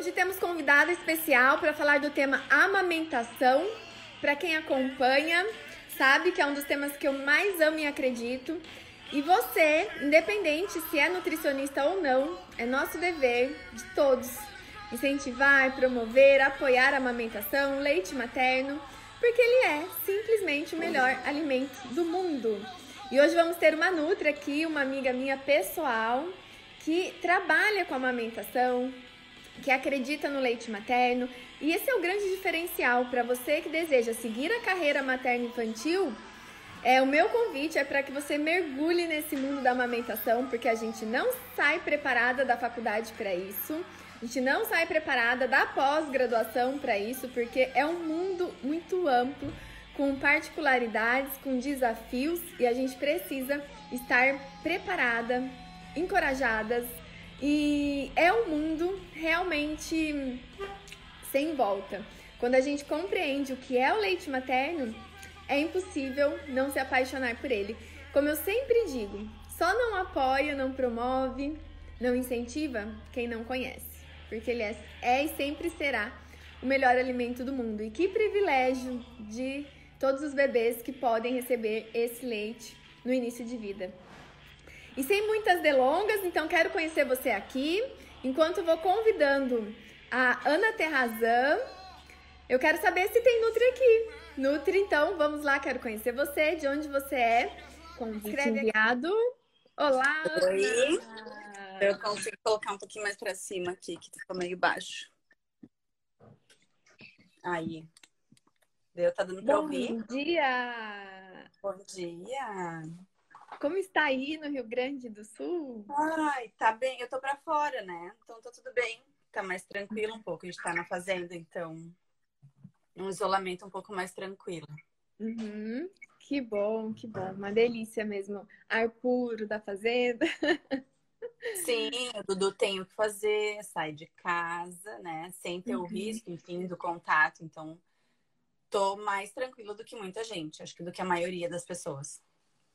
Hoje temos convidada especial para falar do tema amamentação. Para quem acompanha, sabe que é um dos temas que eu mais amo e acredito. E você, independente se é nutricionista ou não, é nosso dever de todos incentivar, promover, apoiar a amamentação, leite materno, porque ele é simplesmente o melhor alimento do mundo. E hoje vamos ter uma Nutri aqui, uma amiga minha pessoal, que trabalha com amamentação, que acredita no leite materno. E esse é o grande diferencial para você que deseja seguir a carreira materno-infantil. É, o meu convite é para que você mergulhe nesse mundo da amamentação, porque a gente não sai preparada da faculdade para isso. A gente não sai preparada da pós-graduação para isso, porque é um mundo muito amplo, com particularidades, com desafios, e a gente precisa estar preparada, encorajadas, e é um mundo realmente sem volta. Quando a gente compreende o que é o leite materno, é impossível não se apaixonar por ele. Como eu sempre digo, só não apoia, não promove, não incentiva quem não conhece porque ele é, é e sempre será o melhor alimento do mundo. E que privilégio de todos os bebês que podem receber esse leite no início de vida. E sem muitas delongas, então quero conhecer você aqui. Enquanto vou convidando a Ana Terrazan, eu quero saber se tem Nutri aqui. Nutri, então, vamos lá, quero conhecer você, de onde você é. Convite enviado. Olá, Oi. Ana. Eu consigo colocar um pouquinho mais pra cima aqui, que ficou meio baixo. Aí. Deu, tá dando pra Bom ouvir? Bom dia! Bom dia! Como está aí no Rio Grande do Sul? Ai, tá bem. Eu tô pra fora, né? Então tá tudo bem. Tá mais tranquilo um pouco. A gente tá na fazenda, então um isolamento um pouco mais tranquilo. Uhum. Que bom, que bom. Uma delícia mesmo. Ar puro da fazenda. Sim, o Dudu tem o que fazer, sai de casa, né? Sem ter uhum. o risco, enfim, do contato. Então, tô mais tranquila do que muita gente, acho que do que a maioria das pessoas.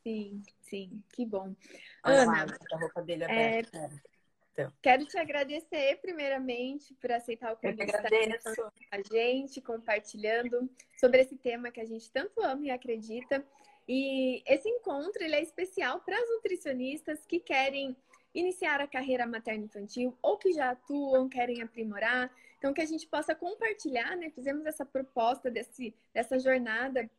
Sim, sim, que bom. Olha Ana, lá, a roupa dele é... aberta. Então. Quero te agradecer, primeiramente, por aceitar o convite com a gente, compartilhando sobre esse tema que a gente tanto ama e acredita. E esse encontro ele é especial para as nutricionistas que querem iniciar a carreira materno-infantil ou que já atuam, querem aprimorar. Então, que a gente possa compartilhar, né? Fizemos essa proposta desse, dessa jornada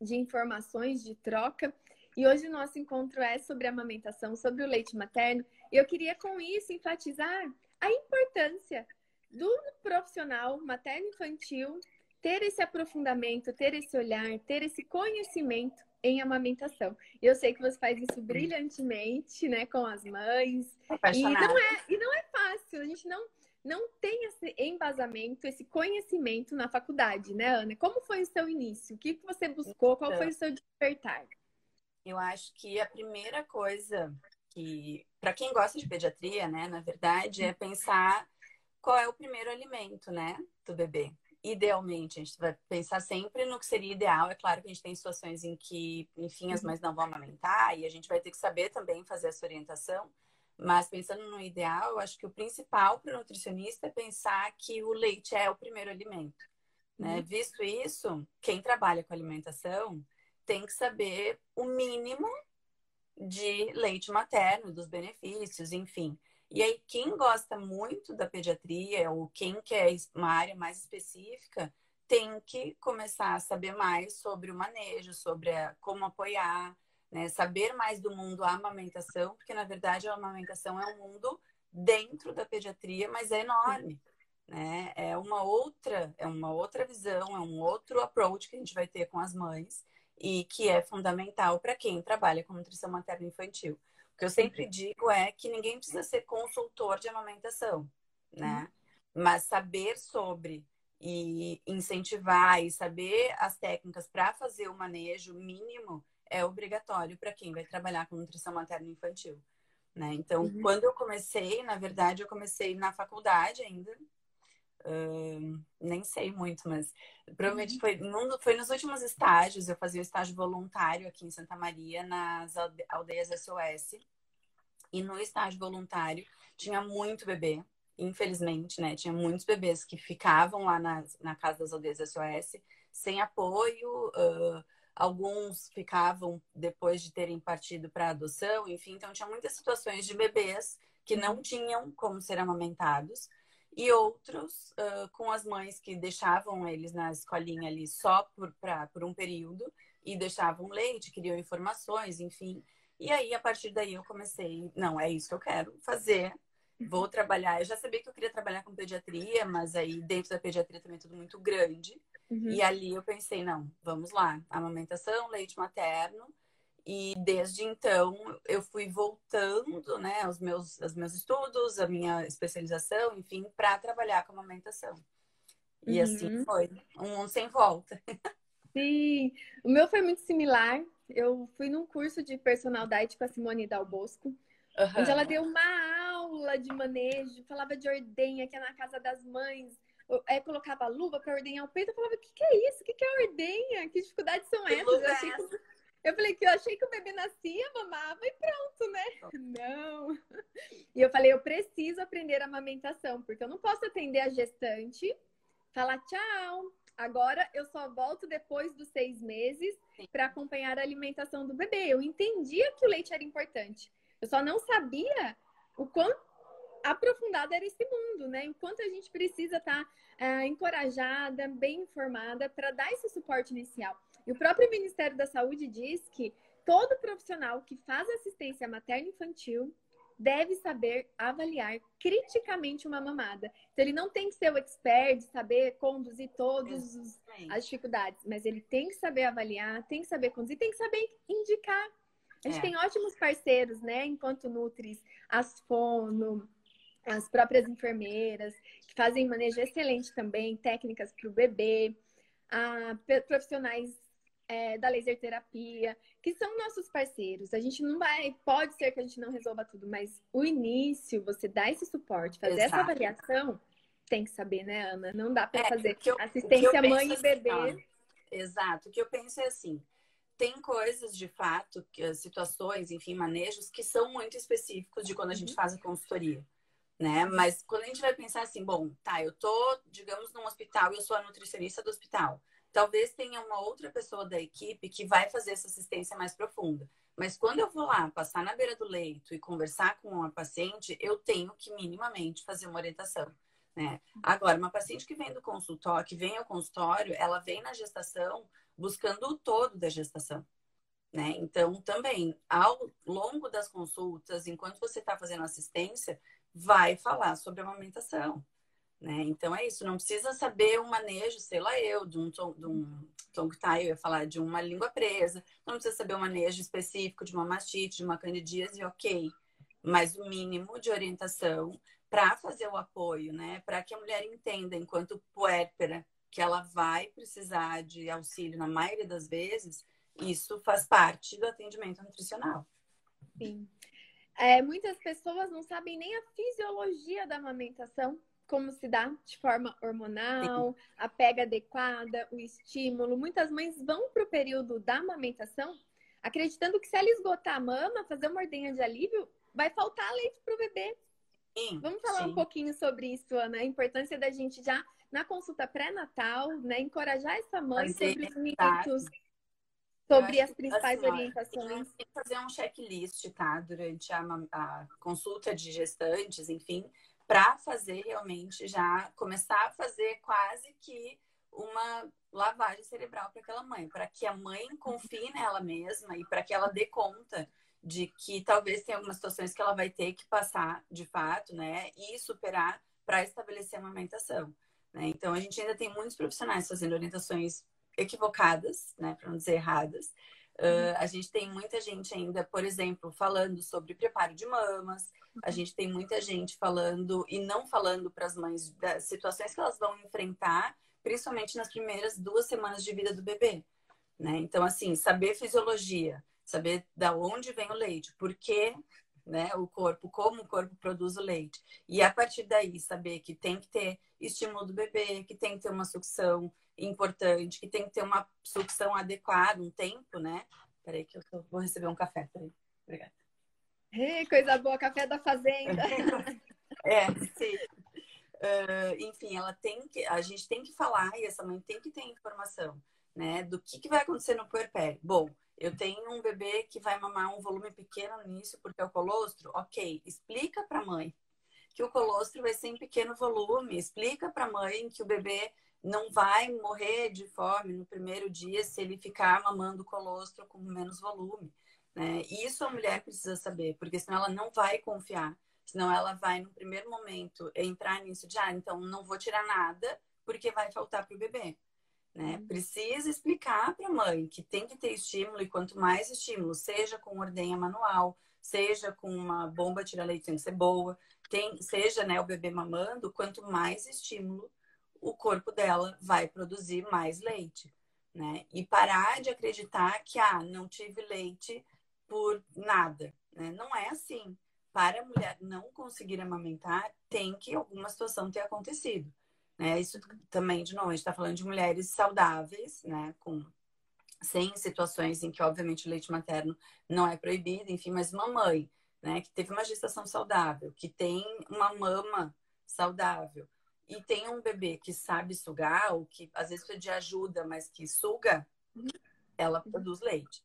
de informações, de troca. E hoje o nosso encontro é sobre amamentação, sobre o leite materno. E eu queria, com isso, enfatizar a importância do profissional materno-infantil ter esse aprofundamento, ter esse olhar, ter esse conhecimento em amamentação. Eu sei que você faz isso brilhantemente, né, com as mães. E não é, e não é fácil. A gente não não tem esse embasamento, esse conhecimento na faculdade, né, Ana? Como foi o seu início? O que você buscou? Qual foi o seu despertar? Eu acho que a primeira coisa que, para quem gosta de pediatria, né, na verdade, é pensar qual é o primeiro alimento, né, do bebê idealmente, a gente vai pensar sempre no que seria ideal. É claro que a gente tem situações em que, enfim, as mães não vão amamentar e a gente vai ter que saber também fazer essa orientação. Mas pensando no ideal, eu acho que o principal para o nutricionista é pensar que o leite é o primeiro alimento. Né? Uhum. Visto isso, quem trabalha com alimentação tem que saber o mínimo de leite materno, dos benefícios, enfim. E aí, quem gosta muito da pediatria, ou quem quer uma área mais específica, tem que começar a saber mais sobre o manejo, sobre a, como apoiar, né? saber mais do mundo a amamentação, porque na verdade a amamentação é um mundo dentro da pediatria, mas é enorme. Né? É uma outra, é uma outra visão, é um outro approach que a gente vai ter com as mães e que é fundamental para quem trabalha com nutrição materna infantil. O que eu sempre digo é que ninguém precisa ser consultor de amamentação, né? Uhum. Mas saber sobre e incentivar e saber as técnicas para fazer o manejo mínimo é obrigatório para quem vai trabalhar com nutrição materna infantil. Né? Então, uhum. quando eu comecei, na verdade, eu comecei na faculdade ainda. Uh, nem sei muito, mas provavelmente uhum. foi, num, foi nos últimos estágios. Eu fazia o estágio voluntário aqui em Santa Maria, nas aldeias SOS. E no estágio voluntário tinha muito bebê. infelizmente, né? Tinha muitos bebês que ficavam lá na, na casa das aldeias SOS sem apoio, uh, alguns ficavam depois de terem partido para adoção, enfim, então tinha muitas situações de bebês que não tinham como ser amamentados e outros uh, com as mães que deixavam eles na escolinha ali só por, pra, por um período e deixavam leite, queriam informações, enfim. E aí, a partir daí, eu comecei, não, é isso que eu quero fazer, vou trabalhar. Eu já sabia que eu queria trabalhar com pediatria, mas aí dentro da pediatria também é tudo muito grande. Uhum. E ali eu pensei, não, vamos lá, amamentação, leite materno. E desde então eu fui voltando, né, aos meus, aos meus estudos, a minha especialização, enfim, para trabalhar com amamentação. E assim uhum. assim foi, um sem volta. Sim, o meu foi muito similar. Eu fui num curso de personal diet com a Simone Dal Bosco, uhum. onde ela deu uma aula de manejo, falava de ordenha, que é na casa das mães. Aí colocava luva para ordenhar o peito. Eu falava, o que, que é isso? O que, que é ordenha? Que dificuldades são essas? Eu, achei que... eu falei que eu achei que o bebê nascia, mamava e pronto, né? Não. E eu falei, eu preciso aprender a amamentação, porque eu não posso atender a gestante, falar tchau, Agora eu só volto depois dos seis meses para acompanhar a alimentação do bebê. Eu entendia que o leite era importante. Eu só não sabia o quão aprofundado era esse mundo, né? Enquanto a gente precisa estar tá, é, encorajada, bem informada para dar esse suporte inicial. E o próprio Ministério da Saúde diz que todo profissional que faz assistência materno-infantil deve saber avaliar criticamente uma mamada. Então, ele não tem que ser o expert de saber conduzir todas as dificuldades, mas ele tem que saber avaliar, tem que saber conduzir, tem que saber indicar. A gente é. tem ótimos parceiros, né? Enquanto Nutris, as Fono, as próprias enfermeiras, que fazem manejo excelente também, técnicas para o bebê, a, profissionais é, da laser terapia, que são nossos parceiros. A gente não vai, pode ser que a gente não resolva tudo, mas o início, você dá esse suporte, fazer Exato. essa avaliação, tem que saber, né, Ana? Não dá para é, fazer eu, assistência mãe e assim, bebê. Assim, Exato. O que eu penso é assim, tem coisas de fato, situações, enfim, manejos que são muito específicos de quando a gente uhum. faz a consultoria. Né? Mas quando a gente vai pensar assim, bom, tá, eu tô, digamos, num hospital e eu sou a nutricionista do hospital. Talvez tenha uma outra pessoa da equipe que vai fazer essa assistência mais profunda. Mas quando eu vou lá, passar na beira do leito e conversar com a paciente, eu tenho que minimamente fazer uma orientação. Né? Agora, uma paciente que vem do consultório, que vem ao consultório, ela vem na gestação buscando o todo da gestação. Né? Então, também, ao longo das consultas, enquanto você está fazendo assistência, vai falar sobre a amamentação. Né? Então é isso, não precisa saber um manejo, sei lá eu, de um, de um tongue tie, eu ia falar de uma língua presa, não precisa saber um manejo específico de uma mastite, de uma candidíase, ok. Mas o mínimo de orientação para fazer o apoio, né? Para que a mulher entenda, enquanto puérpera, que ela vai precisar de auxílio na maioria das vezes, isso faz parte do atendimento nutricional. Sim. É, muitas pessoas não sabem nem a fisiologia da amamentação como se dá de forma hormonal, a pega adequada, o estímulo. Muitas mães vão para o período da amamentação acreditando que se ela esgotar a mama, fazer uma ordenha de alívio, vai faltar leite para o bebê. Sim, Vamos falar sim. um pouquinho sobre isso, Ana, a importância da gente já na consulta pré-natal, né, encorajar essa mãe fazer sobre os mitos, sobre as principais assim, orientações. Tem que fazer um checklist, tá? Durante a, a consulta de gestantes, enfim, para fazer realmente já começar a fazer quase que uma lavagem cerebral para aquela mãe, para que a mãe confie nela mesma e para que ela dê conta de que talvez tenha algumas situações que ela vai ter que passar de fato, né, e superar para estabelecer a amamentação. Né? Então a gente ainda tem muitos profissionais fazendo orientações equivocadas, né, para não dizer erradas. Uh, a gente tem muita gente ainda, por exemplo, falando sobre preparo de mamas, a gente tem muita gente falando e não falando para as mães das situações que elas vão enfrentar, principalmente nas primeiras duas semanas de vida do bebê. Né? Então, assim, saber fisiologia, saber da onde vem o leite, por que né, o corpo, como o corpo produz o leite. E a partir daí, saber que tem que ter estímulo do bebê, que tem que ter uma sucção importante, que tem que ter uma sucção adequada, um tempo, né? Peraí que eu vou receber um café. Peraí. Obrigada. Hey, coisa boa, café da fazenda. é, sim. Uh, enfim, ela tem que, a gente tem que falar e essa mãe tem que ter informação, né, do que, que vai acontecer no puerpério. Bom, eu tenho um bebê que vai mamar um volume pequeno no início porque é o colostro. Ok, explica para a mãe que o colostro vai ser em pequeno volume. Explica para a mãe que o bebê não vai morrer de fome no primeiro dia se ele ficar mamando colostro com menos volume. Né? Isso a mulher precisa saber, porque senão ela não vai confiar. Senão ela vai, no primeiro momento, entrar nisso de, ah, então não vou tirar nada porque vai faltar para o bebê. Né? Uhum. Precisa explicar para a mãe que tem que ter estímulo e quanto mais estímulo, seja com ordenha manual, seja com uma bomba tira-leite, tem que ser boa, tem, seja né, o bebê mamando, quanto mais estímulo, o corpo dela vai produzir mais leite. Né? E parar de acreditar que, ah, não tive leite por nada. Né? Não é assim. Para a mulher não conseguir amamentar, tem que alguma situação ter acontecido. Né? Isso também, de novo, a gente está falando de mulheres saudáveis, né? Com, sem situações em que, obviamente, o leite materno não é proibido, enfim, mas uma mãe, né? Que teve uma gestação saudável, que tem uma mama saudável e tem um bebê que sabe sugar, ou que às vezes precisa de ajuda, mas que suga, ela produz leite.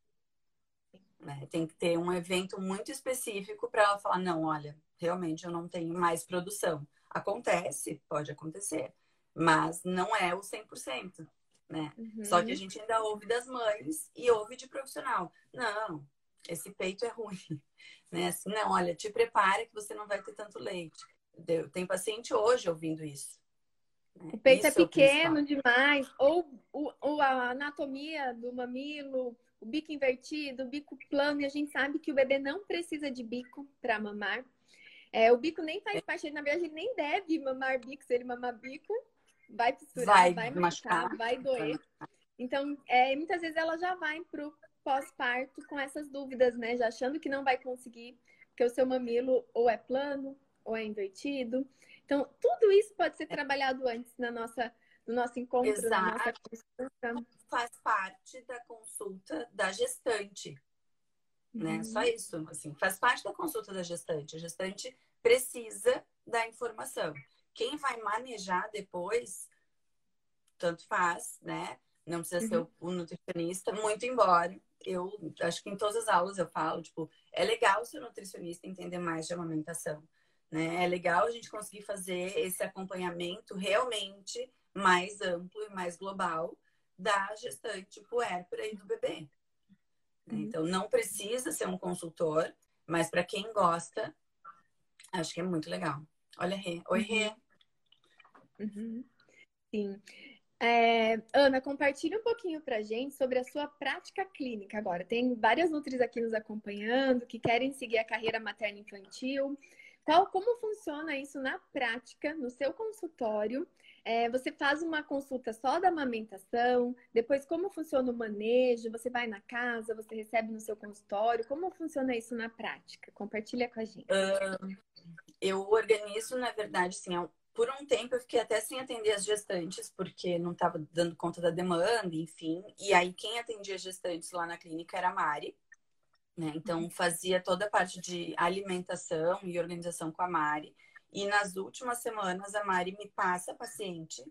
Né? Tem que ter um evento muito específico para ela falar: não, olha, realmente eu não tenho mais produção. Acontece, pode acontecer mas não é o 100%, né? Uhum. Só que a gente ainda ouve das mães e ouve de profissional. Não, esse peito é ruim, né? Assim, não, olha, te prepara que você não vai ter tanto leite. Tem paciente hoje ouvindo isso. Né? O peito é isso é pequeno é demais, ou, ou a anatomia do mamilo, o bico invertido, o bico plano, e a gente sabe que o bebê não precisa de bico para mamar. É, o bico nem faz parte, na verdade, ele nem deve mamar bico, se ele mamar bico, vai costurar, vai, vai machucar, vai doer. Então, é, muitas vezes ela já vai pro pós-parto com essas dúvidas, né? Já achando que não vai conseguir, porque o seu mamilo ou é plano ou é invertido. Então, tudo isso pode ser trabalhado antes na nossa, no nosso encontro, Exato. na nossa consulta. Faz parte da consulta da gestante. Né? Uhum. Só isso, assim, faz parte da consulta da gestante. A gestante precisa da informação. Quem vai manejar depois, tanto faz, né? Não precisa uhum. ser o, o nutricionista, muito embora eu acho que em todas as aulas eu falo, tipo, é legal ser nutricionista entender mais de amamentação, né? É legal a gente conseguir fazer esse acompanhamento realmente mais amplo e mais global da gestante puérpera e do bebê. Uhum. Então, não precisa ser um consultor, mas para quem gosta, acho que é muito legal. Olha, Rê. Oi, Rê. Uhum. Sim. É, Ana, compartilhe um pouquinho pra gente sobre a sua prática clínica agora. Tem várias nutris aqui nos acompanhando que querem seguir a carreira materna infantil. Qual, como funciona isso na prática, no seu consultório? É, você faz uma consulta só da amamentação, depois como funciona o manejo, você vai na casa, você recebe no seu consultório, como funciona isso na prática? Compartilha com a gente. Uh, eu organizo, na verdade, sim, por um tempo eu fiquei até sem atender as gestantes, porque não estava dando conta da demanda, enfim. E aí quem atendia as gestantes lá na clínica era a Mari. Né? Então uhum. fazia toda a parte de alimentação e organização com a Mari. E nas últimas semanas a Mari me passa a paciente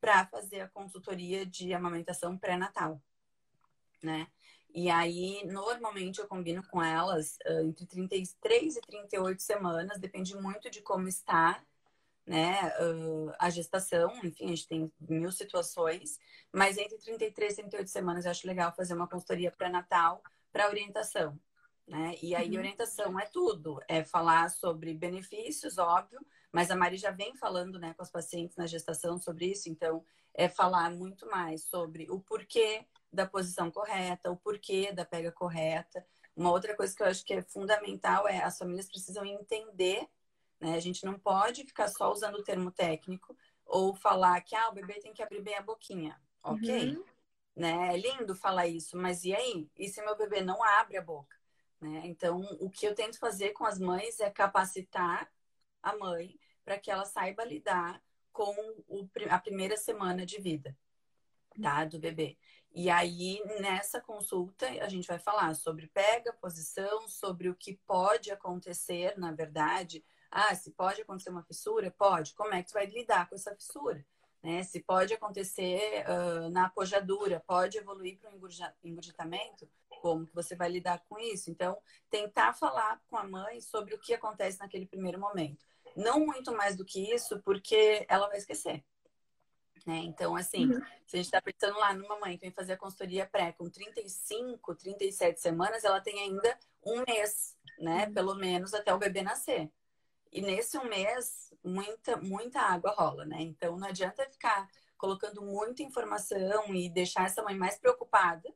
para fazer a consultoria de amamentação pré-natal, né? E aí, normalmente eu combino com elas uh, entre 33 e 38 semanas, depende muito de como está né, uh, a gestação, enfim, a gente tem mil situações, mas entre 33 e 38 semanas eu acho legal fazer uma consultoria pré-natal para orientação, né? E aí, uhum. orientação é tudo, é falar sobre benefícios, óbvio, mas a Mari já vem falando, né, com as pacientes na gestação sobre isso, então é falar muito mais sobre o porquê da posição correta, o porquê da pega correta. Uma outra coisa que eu acho que é fundamental é as famílias precisam entender né? A gente não pode ficar só usando o termo técnico ou falar que ah, o bebê tem que abrir bem a boquinha. Ok. Uhum. Né? É lindo falar isso, mas e aí? E se meu bebê não abre a boca? Né? Então, o que eu tento fazer com as mães é capacitar a mãe para que ela saiba lidar com o, a primeira semana de vida tá, do bebê. E aí, nessa consulta, a gente vai falar sobre pega, posição, sobre o que pode acontecer, na verdade, Ah, se pode acontecer uma fissura? Pode. Como é que tu vai lidar com essa fissura? Né? Se pode acontecer uh, na apojadura, pode evoluir para um engurgitamento? Como que você vai lidar com isso? Então, tentar falar com a mãe sobre o que acontece naquele primeiro momento. Não muito mais do que isso, porque ela vai esquecer. Né? Então, assim, uhum. se a gente está pensando lá numa mãe que vem fazer a consultoria pré com 35, 37 semanas, ela tem ainda um mês, né? Uhum. Pelo menos até o bebê nascer. E nesse um mês, muita, muita água rola, né? Então, não adianta ficar colocando muita informação e deixar essa mãe mais preocupada,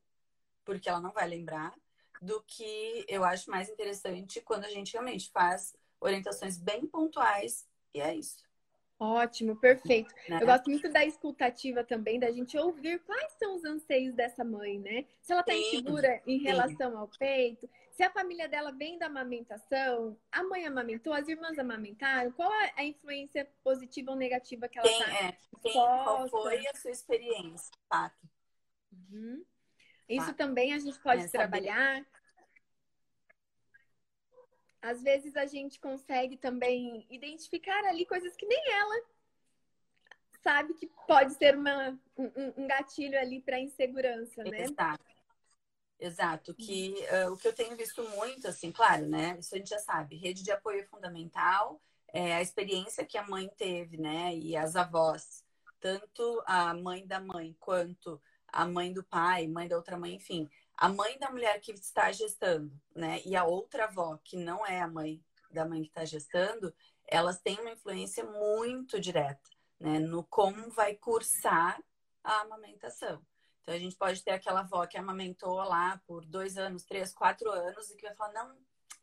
porque ela não vai lembrar, do que eu acho mais interessante quando a gente realmente faz orientações bem pontuais e é isso. Ótimo, perfeito. Né? Eu gosto muito da escutativa também, da gente ouvir quais são os anseios dessa mãe, né? Se ela está insegura em relação sim. ao peito, se a família dela vem da amamentação, a mãe amamentou, as irmãs amamentaram, qual a influência positiva ou negativa que ela está? É, qual foi a sua experiência, fato. Uhum. Isso fato. também a gente pode é, trabalhar. Saber às vezes a gente consegue também identificar ali coisas que nem ela sabe que pode ser uma, um, um gatilho ali para insegurança, né? Exato. Exato, que uh, o que eu tenho visto muito, assim, claro, né? Isso a gente já sabe, rede de apoio é fundamental, é, a experiência que a mãe teve, né? E as avós, tanto a mãe da mãe quanto a mãe do pai, mãe da outra mãe, enfim, a mãe da mulher que está gestando, né, e a outra avó, que não é a mãe da mãe que está gestando, elas têm uma influência muito direta, né, no como vai cursar a amamentação. Então, a gente pode ter aquela avó que amamentou lá por dois anos, três, quatro anos e que vai falar, não,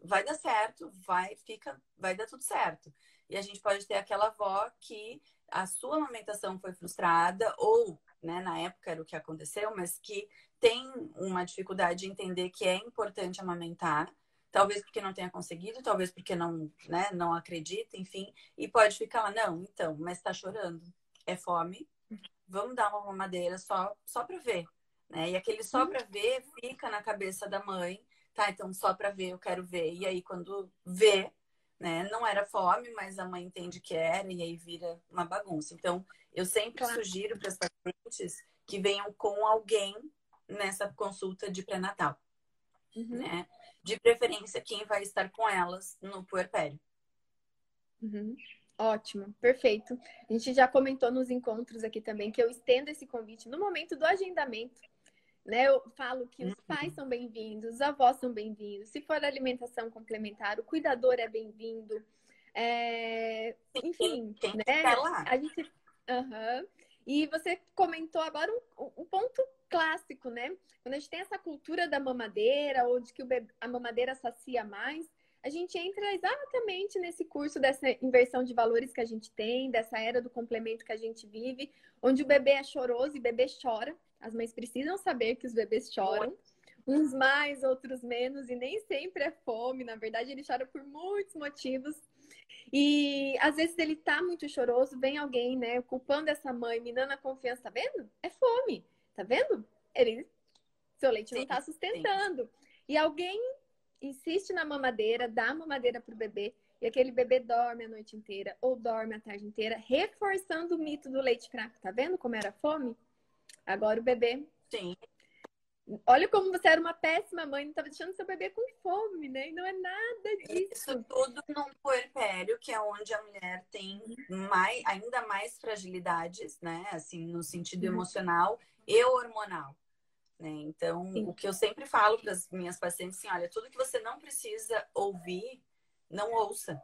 vai dar certo, vai, fica, vai dar tudo certo. E a gente pode ter aquela avó que a sua amamentação foi frustrada ou, né, na época era o que aconteceu, mas que tem uma dificuldade de entender que é importante amamentar, talvez porque não tenha conseguido, talvez porque não, né, não acredita, enfim, e pode ficar lá, não, então, mas está chorando, é fome, vamos dar uma mamadeira só, só para ver, né? E aquele só para ver fica na cabeça da mãe, tá? Então só para ver, eu quero ver. E aí quando vê, né, não era fome, mas a mãe entende que era e aí vira uma bagunça. Então, eu sempre claro. sugiro para as pacientes que venham com alguém nessa consulta de pré-natal. Uhum. Né? De preferência, quem vai estar com elas no puerpério. Uhum. Ótimo, perfeito. A gente já comentou nos encontros aqui também que eu estendo esse convite no momento do agendamento. Né? Eu falo que os pais uhum. são bem-vindos, os avós são bem-vindos. Se for alimentação complementar, o cuidador é bem-vindo. É... Enfim, né? A gente. Uhum. E você comentou agora um, um ponto clássico, né? Quando a gente tem essa cultura da mamadeira ou de que a mamadeira sacia mais, a gente entra exatamente nesse curso dessa inversão de valores que a gente tem, dessa era do complemento que a gente vive, onde o bebê é choroso e o bebê chora. As mães precisam saber que os bebês choram, uns mais, outros menos, e nem sempre é fome, na verdade ele chora por muitos motivos. E às vezes ele tá muito choroso, vem alguém, né, culpando essa mãe, minando a confiança, tá vendo? É fome. Tá vendo? Ele, seu leite sim, não tá sustentando. Sim. E alguém insiste na mamadeira, dá a mamadeira pro bebê, e aquele bebê dorme a noite inteira ou dorme a tarde inteira, reforçando o mito do leite fraco. Tá vendo como era fome? Agora o bebê. Sim. Olha como você era uma péssima mãe, não estava deixando seu bebê com fome, né? E não é nada disso. Isso tudo num puerpério, que é onde a mulher tem mais, ainda mais fragilidades, né? Assim, no sentido uhum. emocional e hormonal. Né? Então, Sim. o que eu sempre falo para as minhas pacientes, assim, olha, tudo que você não precisa ouvir, não ouça.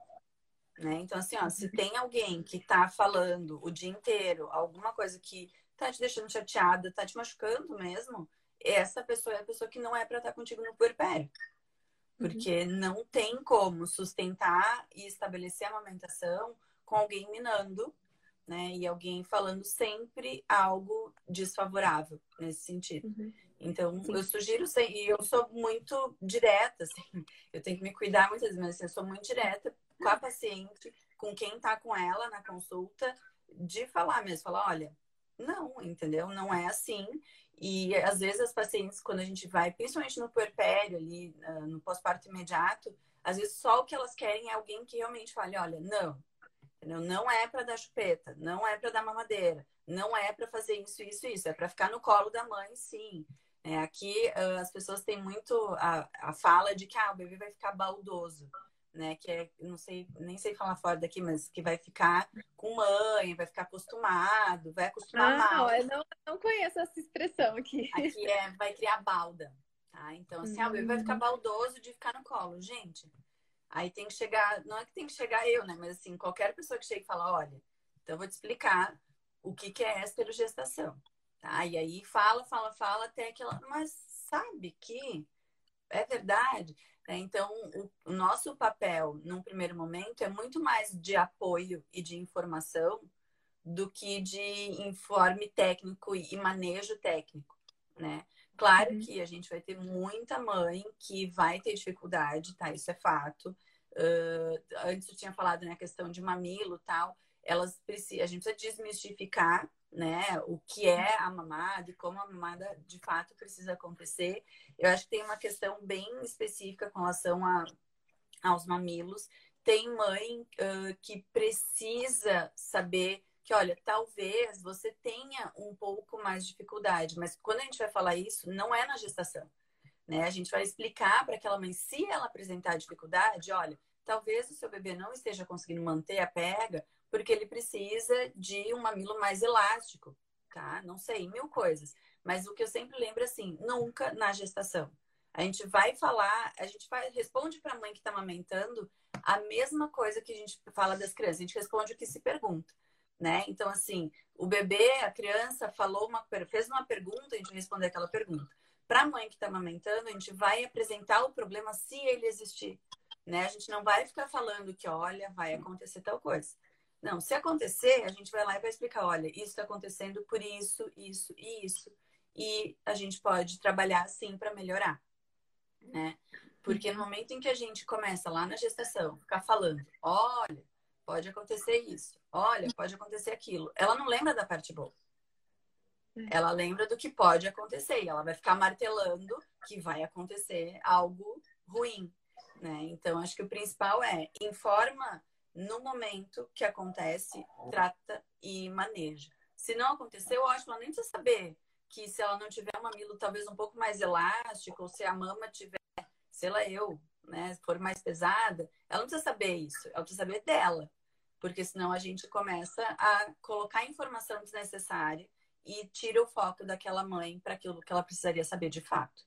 Né? Então, assim, ó, se uhum. tem alguém que está falando o dia inteiro alguma coisa que tá te deixando chateada, tá te machucando mesmo, essa pessoa é a pessoa que não é para estar tá contigo no puerpério. Uhum. Porque uhum. não tem como sustentar e estabelecer a amamentação com alguém minando né? E alguém falando sempre algo desfavorável nesse sentido. Uhum. Então, Sim. eu sugiro, e eu sou muito direta, assim, eu tenho que me cuidar muitas vezes, mas assim, eu sou muito direta com a paciente, com quem tá com ela na consulta, de falar mesmo, falar, olha, Não, entendeu? Não é assim. E às vezes as pacientes, quando a gente vai, principalmente no puerpério, ali, ah, no pós-parto imediato, às vezes só o que elas querem é alguém que realmente fale, olha, não, entendeu? Não é para dar chupeta, não é para dar mamadeira, não é para fazer isso, isso, isso, é para ficar no colo da mãe, sim. É, aqui uh, as pessoas têm muito a, a fala de que ah, o bebê vai ficar baldoso, né? Que é, não sei, nem sei falar fora daqui, mas que vai ficar com mãe, vai ficar acostumado, vai acostumar ah, mal. Não, eu não, não conheço essa expressão aqui. Aqui é vai criar balda, tá? Então, assim, ah, o bebê vai ficar hum. baldoso de ficar no colo. Gente, aí tem que chegar, não é que tem que chegar eu, né? Mas assim, qualquer pessoa que chegue e fala, olha, então eu vou te explicar o que, que é esperogestação. Tá? E aí fala, fala, fala, até que ela. Mas sabe que é verdade. Né? Então, o, nosso papel, num primeiro momento, é muito mais de apoio e de informação do que de informe técnico e manejo técnico, né? Claro uhum. que a gente vai ter muita mãe que vai ter dificuldade, tá? Isso é fato. Uh, antes eu tinha falado, né, a questão de mamilo tal. Elas precisam, a gente precisa desmistificar né? O que é a mamada e como a mamada de fato precisa acontecer. Eu acho que tem uma questão bem específica com relação a, aos mamilos. Tem mãe uh, que precisa saber que, olha, talvez você tenha um pouco mais de dificuldade, mas quando a gente vai falar isso, não é na gestação. Né? A gente vai explicar para aquela mãe, se ela apresentar dificuldade, olha, talvez o seu bebê não esteja conseguindo manter a pega, porque ele precisa de um mamilo mais elástico, tá? Não sei, mil coisas. Mas o que eu sempre lembro é assim, nunca na gestação. A gente vai falar, a gente responde para a mãe que está amamentando a mesma coisa que a gente fala das crianças. A gente responde o que se pergunta, né? Então, assim, o bebê, a criança falou uma, fez uma pergunta, a gente responde aquela pergunta. Para a mãe que está amamentando, a gente vai apresentar o problema se ele existir, né? A gente não vai ficar falando que, olha, vai acontecer tal coisa. Não, se acontecer, a gente vai lá e vai explicar, olha, isso está acontecendo por isso, isso e isso. E a gente pode trabalhar assim para melhorar, né? Porque no momento em que a gente começa lá na gestação, ficar falando, olha, pode acontecer isso, olha, pode acontecer aquilo, ela não lembra da parte boa. É. Ela lembra do que pode acontecer e ela vai ficar martelando que vai acontecer algo ruim, né? Então, acho que o principal é informa no momento que acontece, trata e maneja. Se não aconteceu, ótimo, ela nem precisa saber que se ela não tiver um mamilo talvez um pouco mais elástico, ou se a mama tiver, sei lá, eu, né, for mais pesada, ela não precisa saber isso, ela precisa saber dela. Porque senão a gente começa a colocar informação desnecessária e tira o foco daquela mãe para aquilo que ela precisaria saber de fato.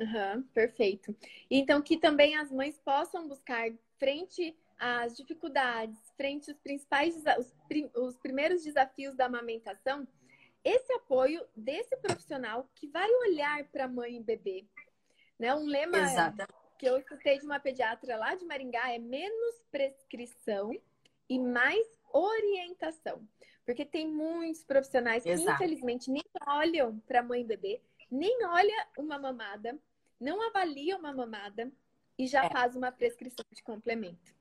Uhum, perfeito. Então, que também as mães possam buscar frente as dificuldades, frente aos principais os, os primeiros desafios da amamentação, esse apoio desse profissional que vai olhar para mãe e bebê. Né? Um lema que eu escutei de uma pediatra lá de Maringá é menos prescrição e mais orientação. Porque tem muitos profissionais que, Exato. infelizmente, nem olham para mãe e bebê, nem olha uma mamada, não avalia uma mamada e já é. faz uma prescrição de complemento.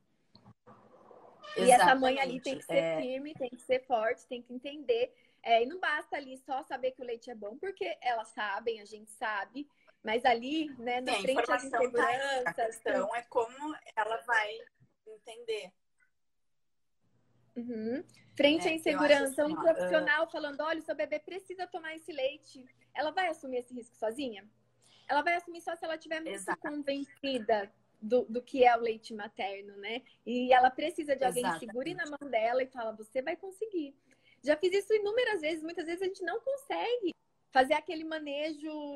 E essa mãe ali tem que ser é... firme, tem que ser forte, tem que entender. É, e não basta ali só saber que o leite é bom, porque elas sabem, a gente sabe. Mas ali, né, na Sim, frente às inseguranças. Tá a questão é como ela vai entender. Uhum. Frente é, à insegurança, assim, um profissional uh... falando: olha, o seu bebê precisa tomar esse leite. Ela vai assumir esse risco sozinha? Ela vai assumir só se ela estiver muito Exato. convencida do, do que é o leite materno, né? E ela precisa de alguém que segure na mão dela e fala, você vai conseguir. Já fiz isso inúmeras vezes, muitas vezes a gente não consegue fazer aquele manejo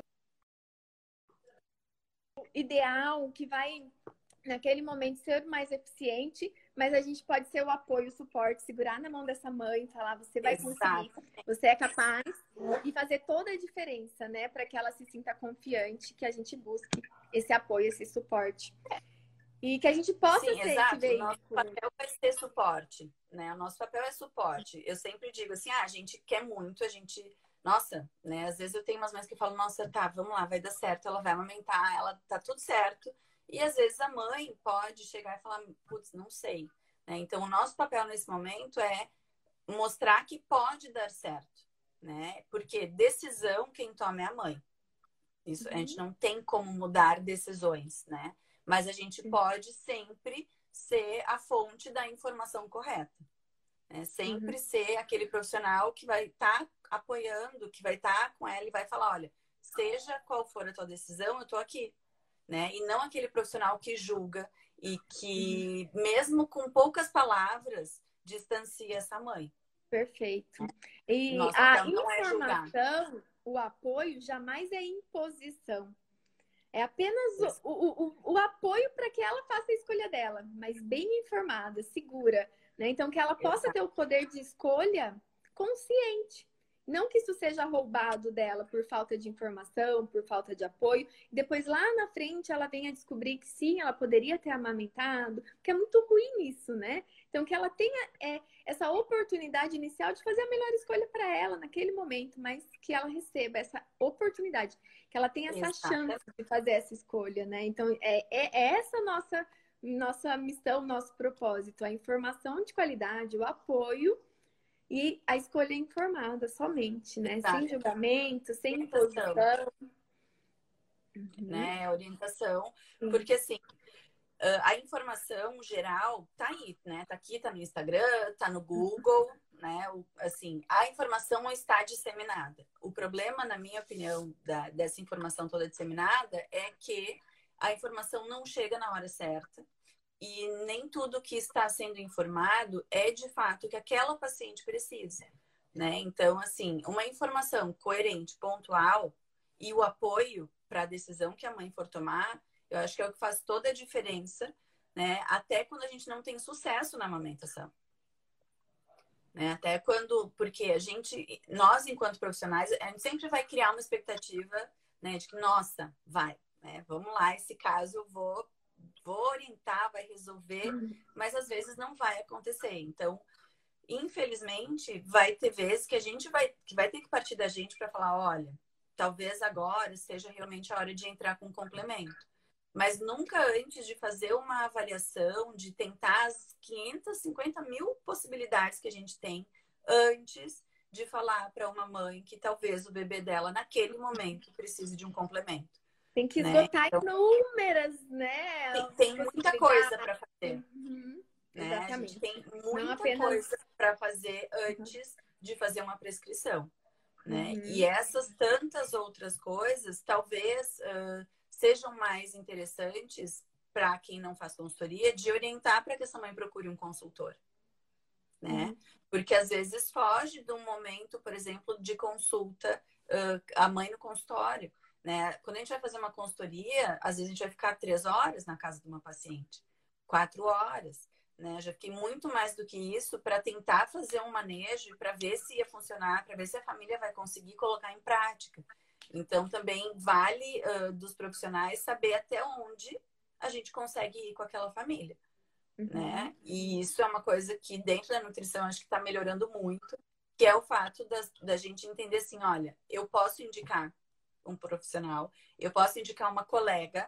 ideal que vai naquele momento ser mais eficiente, mas a gente pode ser o apoio, o suporte, segurar na mão dessa mãe, falar você vai conseguir, você é capaz e fazer toda a diferença, né, para que ela se sinta confiante, que a gente busque esse apoio, esse suporte. E que a gente possa Sim, ser exato. esse O nosso papel vai ser suporte, né? O nosso papel é suporte. Eu sempre digo assim, ah, a gente quer muito, a gente nossa, né? Às vezes eu tenho umas mães que falam, nossa, tá, vamos lá, vai dar certo, ela vai amamentar, ela tá tudo certo. E às vezes a mãe pode chegar e falar, putz, não sei. Né? Então, o nosso papel nesse momento é mostrar que pode dar certo, né? Porque decisão quem toma é a mãe. Isso uhum. a gente uhum. não tem como mudar decisões, né? Mas a gente pode sempre ser a fonte da informação correta. Né? Sempre uhum. ser aquele profissional que vai estar tá apoiando, que vai estar tá com ela e vai falar, olha, seja qual for a tua decisão, eu tô aqui. Né? E não aquele profissional que julga e que, uhum. mesmo com poucas palavras, distancia essa mãe. Perfeito. E Nossa, a então é informação, é o apoio jamais é imposição. É apenas o, o, o, o apoio para que ela faça a escolha dela, mas bem informada, segura. Né? Então, que ela possa ter o poder de escolha consciente. Não que isso seja roubado dela por falta de informação, por falta de apoio. E depois, lá na frente, ela venha descobrir que sim, ela poderia ter amamentado, porque é muito ruim isso, né? Então, que ela tenha é, essa oportunidade inicial de fazer a melhor escolha para ela naquele momento, mas que ela receba essa oportunidade, que ela tenha essa Exato. chance de fazer essa escolha, né? Então, é, é, é essa nossa, nossa missão, nosso propósito, a informação de qualidade, o apoio e a escolha informada somente, né? Exato. Sem julgamento, sem imposição. Uhum. Né? Orientação. Sim. Porque assim, a informação geral tá aí, né? Tá aqui, tá no Instagram, tá no Google, né? Assim, a informação está disseminada. O problema, na minha opinião, da, dessa informação toda disseminada é que a informação não chega na hora certa e nem tudo que está sendo informado é de fato que aquela paciente precisa, né? Então, assim, uma informação coerente, pontual e o apoio para a decisão que a mãe for tomar, eu acho que é o que faz toda a diferença, né? Até quando a gente não tem sucesso na amamentação. Né? Até quando, porque a gente, nós enquanto profissionais, a gente sempre vai criar uma expectativa, né, de que nossa, vai, né? Vamos lá, esse caso eu vou vou orientar, vai resolver, mas às vezes não vai acontecer. Então, infelizmente, vai ter vezes que a gente vai que vai ter que partir da gente para falar, olha, talvez agora seja realmente a hora de entrar com um complemento. Mas nunca antes de fazer uma avaliação, de tentar as 550 mil possibilidades que a gente tem antes de falar para uma mãe que talvez o bebê dela, naquele momento, precise de um complemento. Tem que né? esgotar então, inúmeras, né? Tem, tem muita coisa para fazer. Uhum. Né? Exatamente. tem muita apenas... coisa para fazer antes de fazer uma prescrição. Né? Uhum. E essas tantas outras coisas talvez uh, sejam mais interessantes para quem não faz consultoria de orientar para que essa mãe procure um consultor. Né? Uhum. Porque às vezes foge de um momento, por exemplo, de consulta, uh, a mãe no consultório. Né? Quando a gente vai fazer uma consultoria, às vezes a gente vai ficar três horas na casa de uma paciente, quatro horas. Né? Já fiquei muito mais do que isso para tentar fazer um manejo para ver se ia funcionar, para ver se a família vai conseguir colocar em prática. Então, também vale uh, dos profissionais saber até onde a gente consegue ir com aquela família. Uhum. Né? E isso é uma coisa que dentro da nutrição acho que está melhorando muito, que é o fato da, da gente entender assim, olha, eu posso indicar um profissional, eu posso indicar uma colega,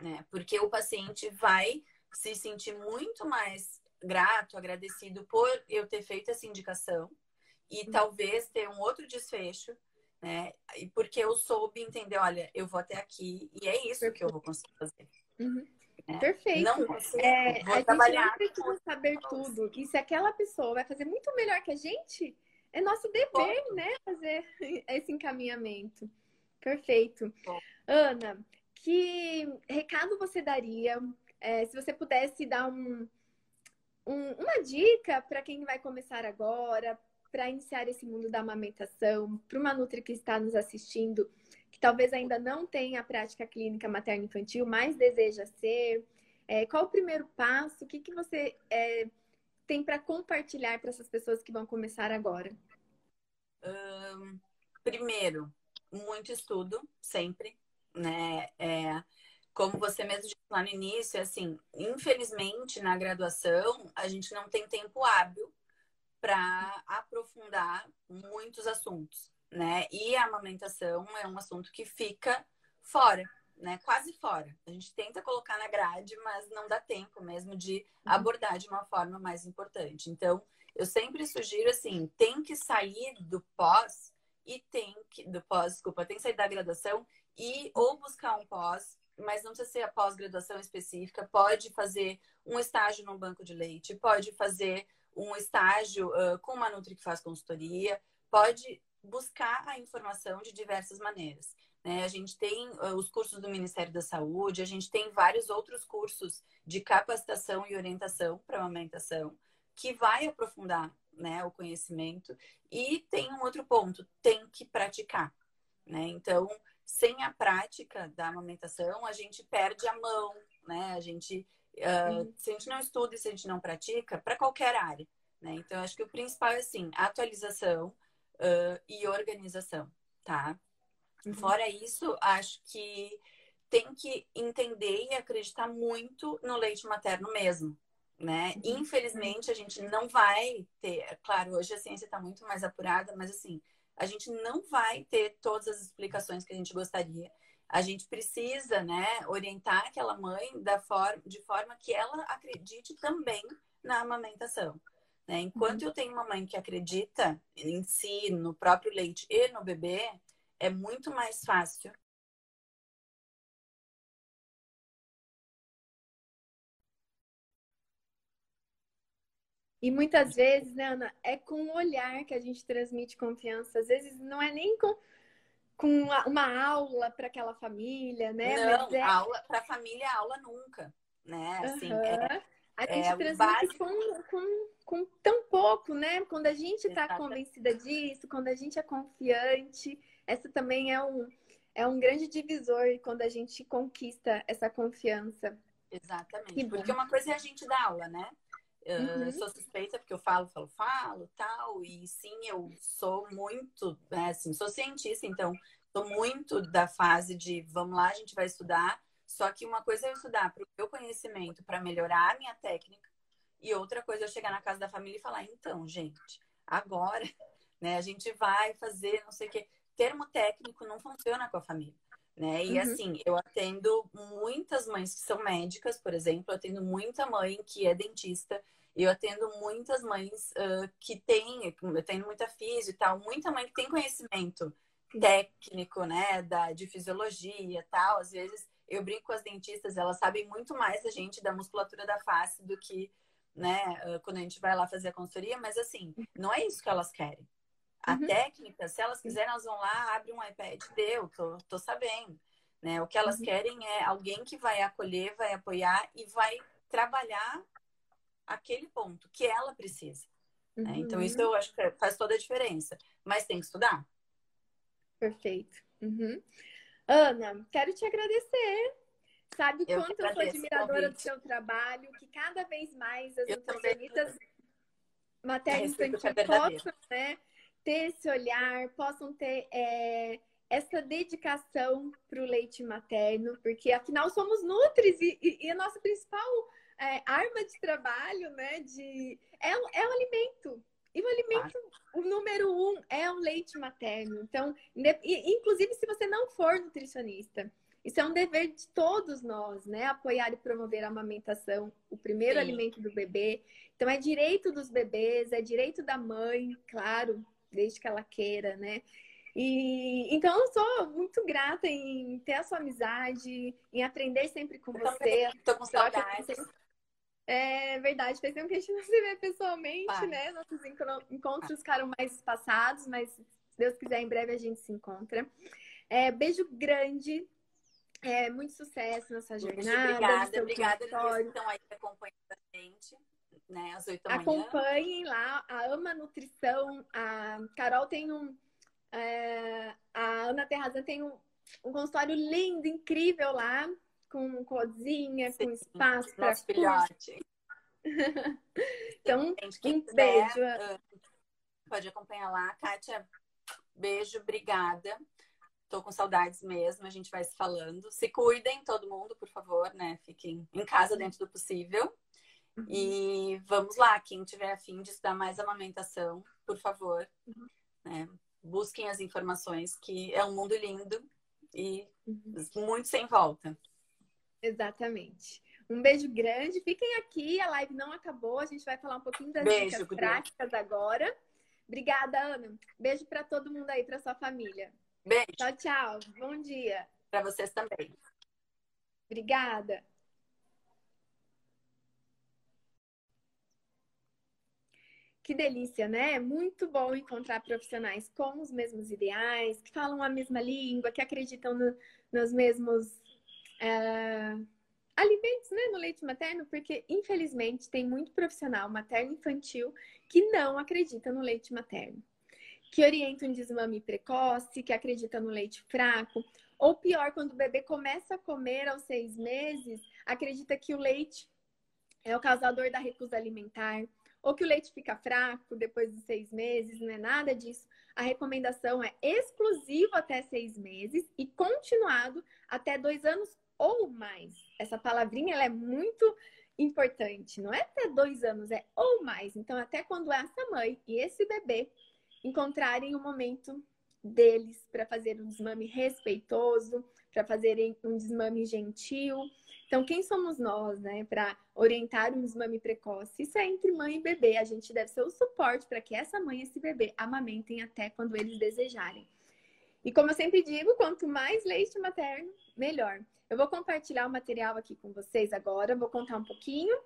né? Porque o paciente vai se sentir muito mais grato, agradecido por eu ter feito essa indicação e uhum. talvez ter um outro desfecho, né? E porque eu soube entender, olha, eu vou até aqui e é isso Perfeito. que eu vou conseguir fazer. Uhum. É. Perfeito. Não consigo, é, vou a trabalhar. gente não precisa saber tudo. E se aquela pessoa vai fazer muito melhor que a gente, é nosso dever, né? Fazer esse encaminhamento. Perfeito. Bom. Ana, que recado você daria é, se você pudesse dar um, um, uma dica para quem vai começar agora, para iniciar esse mundo da amamentação, para uma Nutri que está nos assistindo, que talvez ainda não tenha a prática clínica materno-infantil, mas deseja ser, é, qual o primeiro passo? O que, que você é, tem para compartilhar para essas pessoas que vão começar agora? Um, primeiro, muito estudo, sempre, né? É, como você mesmo disse lá no início, assim, infelizmente na graduação a gente não tem tempo hábil para aprofundar muitos assuntos, né? E a amamentação é um assunto que fica fora, né? Quase fora. A gente tenta colocar na grade, mas não dá tempo mesmo de uhum. abordar de uma forma mais importante. Então, Eu sempre sugiro assim, tem que sair do pós e tem que do pós, desculpa, tem que sair da graduação e ou buscar um pós, mas não precisa ser a pós-graduação específica, pode fazer um estágio no banco de leite, pode fazer um estágio uh, com uma Nutri que faz consultoria, pode buscar a informação de diversas maneiras. Né? A gente tem uh, os cursos do Ministério da Saúde, a gente tem vários outros cursos de capacitação e orientação para amamentação, que vai aprofundar né, o conhecimento. E tem um outro ponto, tem que praticar. Né? Então, sem a prática da amamentação, a gente perde a mão, né? A gente, uh, se a gente não estuda e se a gente não pratica, para qualquer área, né? Então, acho que o principal é, assim, atualização uh, e organização, tá? Uhum. Fora isso, acho que tem que entender e acreditar muito no leite materno mesmo, né? Uhum. Infelizmente, a gente não vai ter. Claro, hoje a ciência está muito mais apurada, mas assim, a gente não vai ter todas as explicações que a gente gostaria. A gente precisa, né, orientar aquela mãe da forma, de forma que ela acredite também na amamentação. Né? Enquanto uhum. eu tenho uma mãe que acredita em si, no próprio leite e no bebê, é muito mais fácil E muitas vezes, né, Ana, é com o olhar que a gente transmite confiança. Às vezes não é nem com, com uma, aula para aquela família, né? Não, é... aula para a família, aula nunca, né? Assim, uhum. é, a gente é transmite com, com, com tão pouco, né? Quando a gente está convencida disso, quando a gente é confiante, essa também é um, é um grande divisor quando a gente conquista essa confiança. Exatamente. Porque uma coisa é a gente dar aula, né? Uhum. sou suspeita porque eu falo, falo, falo, tal. E sim, eu sou muito, né, assim, sou cientista, então sou muito da fase de vamos lá, a gente vai estudar. Só que uma coisa é eu estudar para o meu conhecimento, para melhorar a minha técnica, e outra coisa é eu chegar na casa da família e falar, então, gente, agora, né, a gente vai fazer, não sei o quê. Termo técnico não funciona com a família. Né? E uhum. assim, eu atendo muitas mães que são médicas, por exemplo, eu atendo muita mãe que é dentista, eu atendo muitas mães uh, que têm, eu tenho muita física e tal, muita mãe que tem conhecimento técnico, né, da, de fisiologia e tal. Às vezes eu brinco com as dentistas, elas sabem muito mais da gente da musculatura da face do que, né, quando a gente vai lá fazer a consultoria, mas assim, não é isso que elas querem. A uhum. técnica, se elas quiserem, elas vão lá, abre um iPad, deu, tô, tô sabendo. Né? O que elas uhum. querem é alguém que vai acolher, vai apoiar e vai trabalhar aquele ponto que ela precisa. Uhum. Né? Então, isso eu acho que faz toda a diferença. Mas tem que estudar. Perfeito. Uhum. Ana, quero te agradecer. Sabe o quanto eu sou admiradora do seu trabalho, que cada vez mais as nutricionistas matéria infantil possam né, ter esse olhar, possam ter é, essa dedicação para o leite materno, porque afinal somos nutris e, e, e a nossa principal é, arma de trabalho, né? De, é, é o alimento. E o alimento, o número um é o leite materno. Então, inclusive se você não for nutricionista, isso é um dever de todos nós, né? Apoiar e promover a amamentação, o primeiro Sim. alimento do bebê. Então, é direito dos bebês, é direito da mãe, claro, desde que ela queira, né? E então eu sou muito grata em ter a sua amizade, em aprender sempre com você. Tô com saudades. É verdade, faz tempo que a gente não se vê pessoalmente, Vai. né? Nossos encontros ficaram mais espaçados, mas se Deus quiser, em breve a gente se encontra. É, beijo grande, é, muito sucesso nessa jornada. Obrigada, obrigada que estão aí acompanhando a gente. Né, às 8 da manhã. Acompanhem lá a Ama Nutrição. A Carol tem um. É, a Ana Terrazan tem um, um consultório lindo, incrível lá com cozinha, Sim, com espaço para filhote. então, um beijo. Ah, pode acompanhar lá, Kátia. Beijo, obrigada. Tô com saudades mesmo, a gente vai se falando. Se cuidem, todo mundo, por favor, né? Fiquem em casa dentro do possível. Uhum. E vamos lá, quem tiver afim de estudar mais amamentação, por favor, uhum. né? busquem as informações, que é um mundo lindo e uhum. muito sem volta. Exatamente. Um beijo grande. Fiquem aqui, a live não acabou. A gente vai falar um pouquinho das beijo, dicas práticas agora. Obrigada, Ana. Beijo para todo mundo aí, para sua família. Beijo. Tchau, tchau. Bom dia. Para vocês também. Obrigada. Que delícia, né? Muito bom encontrar profissionais com os mesmos ideais, que falam a mesma língua, que acreditam no, nos mesmos é, alimentos né, no leite materno, porque infelizmente tem muito profissional materno infantil que não acredita no leite materno, que orienta um desmame precoce, que acredita no leite fraco, ou pior, quando o bebê começa a comer aos seis meses, acredita que o leite é o causador da recusa alimentar ou que o leite fica fraco depois dos seis meses, não é nada disso. A recomendação é exclusivo até seis meses e continuado até dois anos ou mais. Essa palavrinha ela é muito importante, não é até dois anos, é ou mais. Então, até quando essa mãe e esse bebê encontrarem o momento deles para fazer um desmame respeitoso, para fazerem um desmame gentil, então, quem somos nós, né, para orientar um desmame precoce? Isso é entre mãe e bebê. A gente deve ser o suporte para que essa mãe e esse bebê amamentem até quando eles desejarem. E como eu sempre digo, quanto mais leite materno, melhor. Eu vou compartilhar o material aqui com vocês agora, vou contar um pouquinho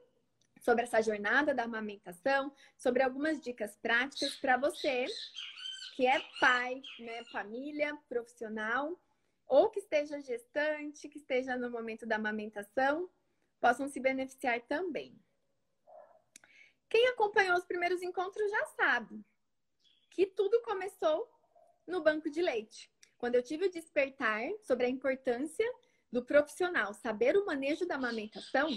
sobre essa jornada da amamentação, sobre algumas dicas práticas para você que é pai, né, família, profissional ou que esteja gestante, que esteja no momento da amamentação, possam se beneficiar também. Quem acompanhou os primeiros encontros já sabe que tudo começou no banco de leite. Quando eu tive o despertar sobre a importância do profissional saber o manejo da amamentação,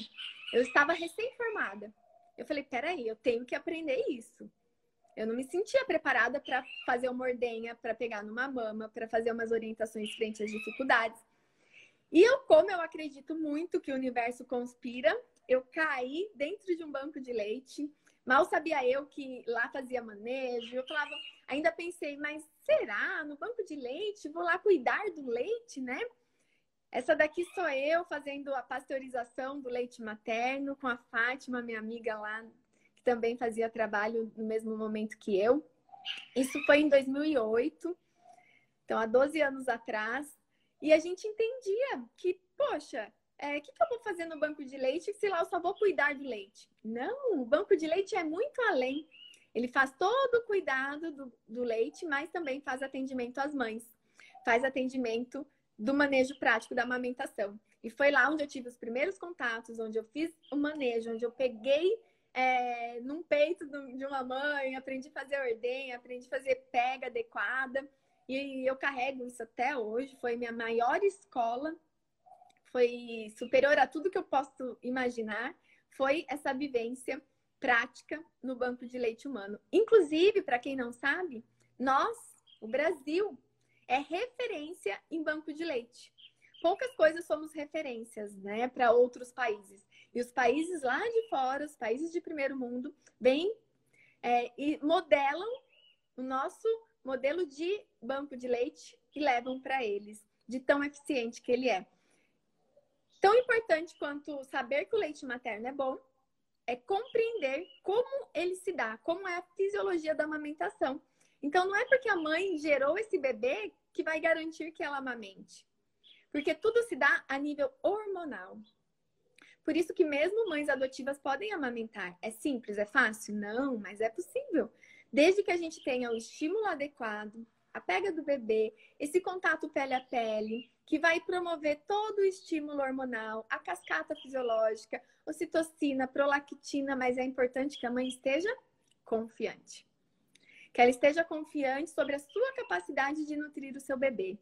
eu estava recém-formada. Eu falei, peraí, eu tenho que aprender isso. Eu não me sentia preparada para fazer uma ordenha, para pegar numa mama, para fazer umas orientações frente às dificuldades. E eu, como eu acredito muito que o universo conspira, eu caí dentro de um banco de leite. Mal sabia eu que lá fazia manejo. Eu falava, ainda pensei, mas será? No banco de leite? Vou lá cuidar do leite, né? Essa daqui sou eu fazendo a pasteurização do leite materno com a Fátima, minha amiga lá também fazia trabalho no mesmo momento que eu. Isso foi em 2008, então há 12 anos atrás. E a gente entendia que, poxa, o é, que, que eu vou fazer no banco de leite se lá eu só vou cuidar do leite? Não, o banco de leite é muito além. Ele faz todo o cuidado do, do leite, mas também faz atendimento às mães. Faz atendimento do manejo prático da amamentação. E foi lá onde eu tive os primeiros contatos, onde eu fiz o manejo, onde eu peguei é, num peito de uma mãe, aprendi a fazer ordenha, aprendi a fazer pega adequada. E eu carrego isso até hoje. Foi minha maior escola, foi superior a tudo que eu posso imaginar. Foi essa vivência prática no banco de leite humano. Inclusive, para quem não sabe, nós, o Brasil, é referência em banco de leite. Poucas coisas somos referências, né, para outros países. E os países lá de fora, os países de primeiro mundo, vêm é, e modelam o nosso modelo de banco de leite e levam para eles, de tão eficiente que ele é. Tão importante quanto saber que o leite materno é bom é compreender como ele se dá, como é a fisiologia da amamentação. Então, não é porque a mãe gerou esse bebê que vai garantir que ela amamente. Porque tudo se dá a nível hormonal. Por isso que mesmo mães adotivas podem amamentar. É simples, é fácil? Não, mas é possível. Desde que a gente tenha o estímulo adequado, a pega do bebê, esse contato pele a pele, que vai promover todo o estímulo hormonal, a cascata fisiológica, ocitocina, prolactina, mas é importante que a mãe esteja confiante. Que ela esteja confiante sobre a sua capacidade de nutrir o seu bebê.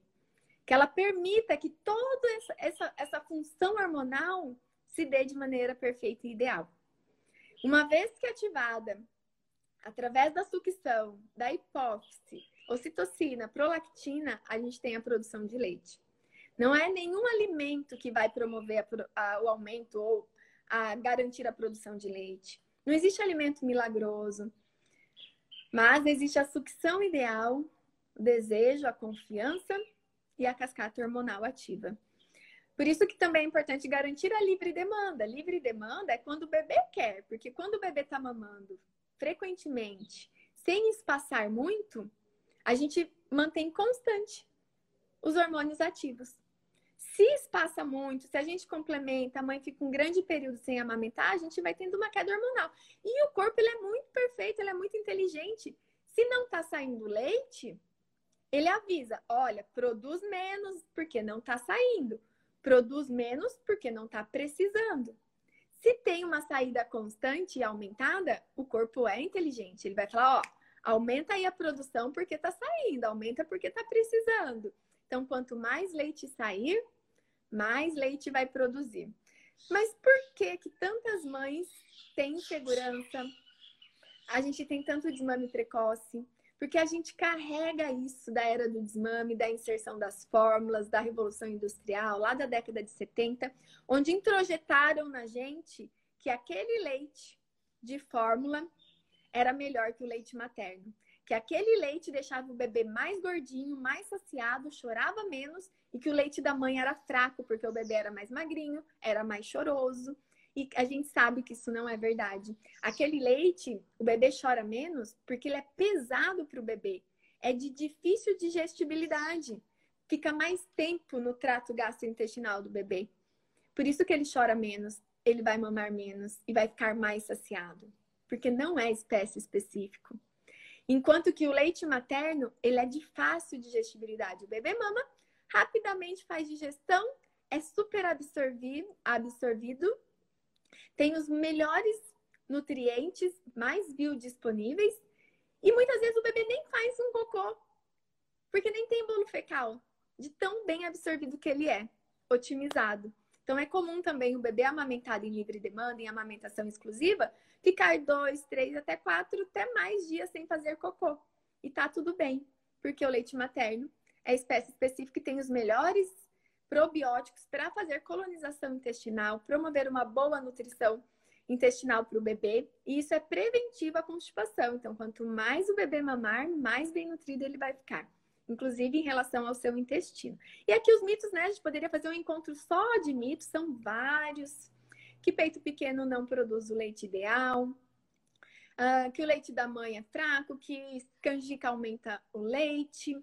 Que ela permita que toda essa, essa, essa função hormonal se dê de maneira perfeita e ideal. Uma vez que ativada através da sucção, da hipófise, ocitocina, prolactina, a gente tem a produção de leite. Não é nenhum alimento que vai promover a, a, o aumento ou a garantir a produção de leite. Não existe alimento milagroso, mas existe a sucção ideal, o desejo, a confiança e a cascata hormonal ativa. Por isso que também é importante garantir a livre demanda. Livre demanda é quando o bebê quer, porque quando o bebê está mamando frequentemente, sem espaçar muito, a gente mantém constante os hormônios ativos. Se espaça muito, se a gente complementa, a mãe fica um grande período sem amamentar, a gente vai tendo uma queda hormonal. E o corpo ele é muito perfeito, ele é muito inteligente. Se não está saindo leite, ele avisa: olha, produz menos porque não está saindo. Produz menos porque não está precisando. Se tem uma saída constante e aumentada, o corpo é inteligente. Ele vai falar: ó, aumenta aí a produção porque está saindo, aumenta porque está precisando. Então, quanto mais leite sair, mais leite vai produzir. Mas por que que tantas mães têm insegurança? A gente tem tanto desmame precoce, porque a gente carrega isso da era do desmame, da inserção das fórmulas, da revolução industrial, lá da década de 70, onde introjetaram na gente que aquele leite de fórmula era melhor que o leite materno que aquele leite deixava o bebê mais gordinho, mais saciado, chorava menos e que o leite da mãe era fraco porque o bebê era mais magrinho, era mais choroso. E a gente sabe que isso não é verdade. Aquele leite, o bebê chora menos porque ele é pesado para o bebê. É de difícil digestibilidade. Fica mais tempo no trato gastrointestinal do bebê. Por isso que ele chora menos, ele vai mamar menos e vai ficar mais saciado. Porque não é espécie específico. Enquanto que o leite materno, ele é de fácil digestibilidade. O bebê mama, rapidamente faz digestão, é super absorvido, absorvido tem os melhores nutrientes, mais biodisponíveis, e muitas vezes o bebê nem faz um cocô, porque nem tem bolo fecal, de tão bem absorvido que ele é, otimizado. Então, é comum também o bebê amamentado em livre demanda, em amamentação exclusiva, ficar dois, três, até quatro, até mais dias sem fazer cocô. E tá tudo bem, porque o leite materno é espécie específica e tem os melhores probióticos para fazer colonização intestinal, promover uma boa nutrição intestinal para o bebê, e isso é preventivo à constipação. Então, quanto mais o bebê mamar, mais bem nutrido ele vai ficar inclusive em relação ao seu intestino. E aqui os mitos, né? A gente poderia fazer um encontro só de mitos, são vários. Que peito pequeno não produz o leite ideal, uh, que o leite da mãe é fraco, que canjica aumenta o leite.